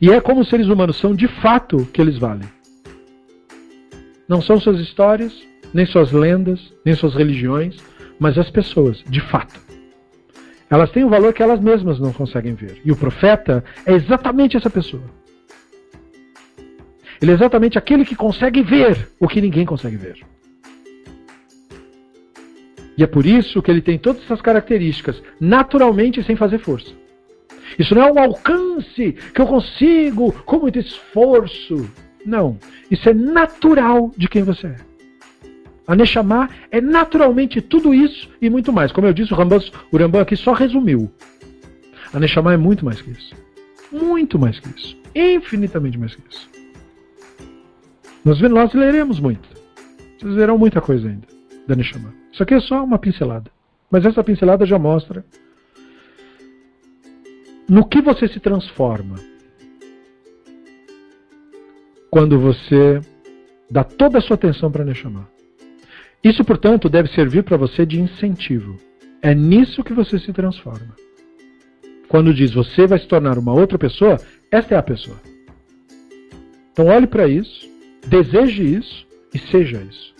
E é como os seres humanos são de fato que eles valem. Não são suas histórias, nem suas lendas, nem suas religiões, mas as pessoas, de fato. Elas têm um valor que elas mesmas não conseguem ver. E o profeta é exatamente essa pessoa. Ele é exatamente aquele que consegue ver o que ninguém consegue ver. E é por isso que ele tem todas essas características, naturalmente sem fazer força. Isso não é um alcance que eu consigo com muito esforço. Não. Isso é natural de quem você é. A Neshama é naturalmente tudo isso e muito mais. Como eu disse, o Rambam, o Rambam aqui só resumiu. A Neshama é muito mais que isso. Muito mais que isso. Infinitamente mais que isso. Nós, nós leremos muito. Vocês verão muita coisa ainda da Neshama. Isso aqui é só uma pincelada. Mas essa pincelada já mostra no que você se transforma quando você dá toda a sua atenção para Neshama. Isso, portanto, deve servir para você de incentivo. É nisso que você se transforma. Quando diz você vai se tornar uma outra pessoa, esta é a pessoa. Então olhe para isso, deseje isso e seja isso.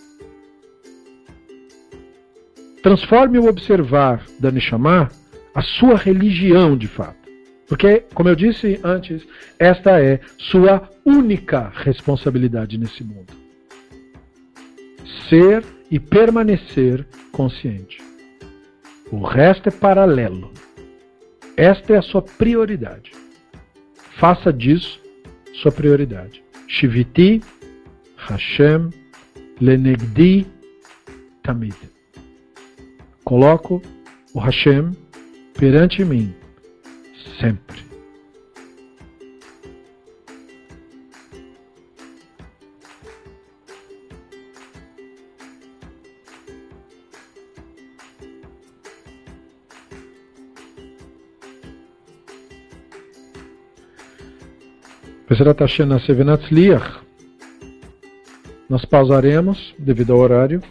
Transforme o observar da Neshama a sua religião de fato. Porque, como eu disse antes, esta é sua única responsabilidade nesse mundo. Ser e permanecer consciente. O resto é paralelo. Esta é a sua prioridade. Faça disso sua prioridade. Shiviti Hashem Lenegdi Tamid. Coloco o Hashem perante mim sempre. Bezrat Hashem Nasevenatzliach. Nós pausaremos, devido ao horário,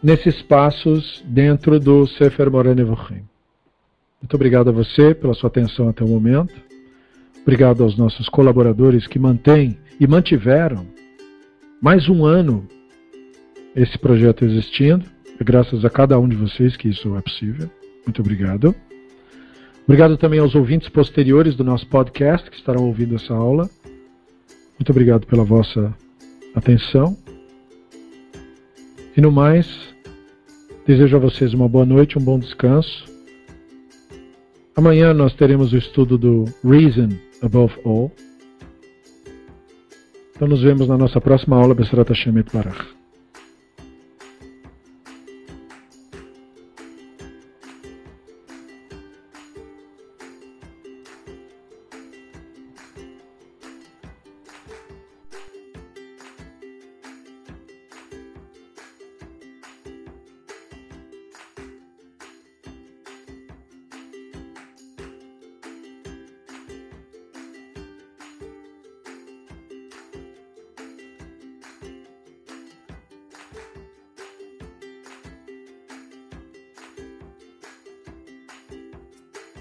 nesses passos dentro do Sefer Morane Nevuchim. Muito obrigado a você pela sua atenção até o momento. Obrigado aos nossos colaboradores que mantêm e mantiveram mais um ano esse projeto existindo. É graças a cada um de vocês que isso é possível. Muito obrigado. Obrigado também aos ouvintes posteriores do nosso podcast que estarão ouvindo essa aula. Muito obrigado pela vossa atenção. E no mais, desejo a vocês uma boa noite, um bom descanso. Amanhã nós teremos o estudo do Reason Above All. Então nos vemos na nossa próxima aula, Besrat Hashem Barach.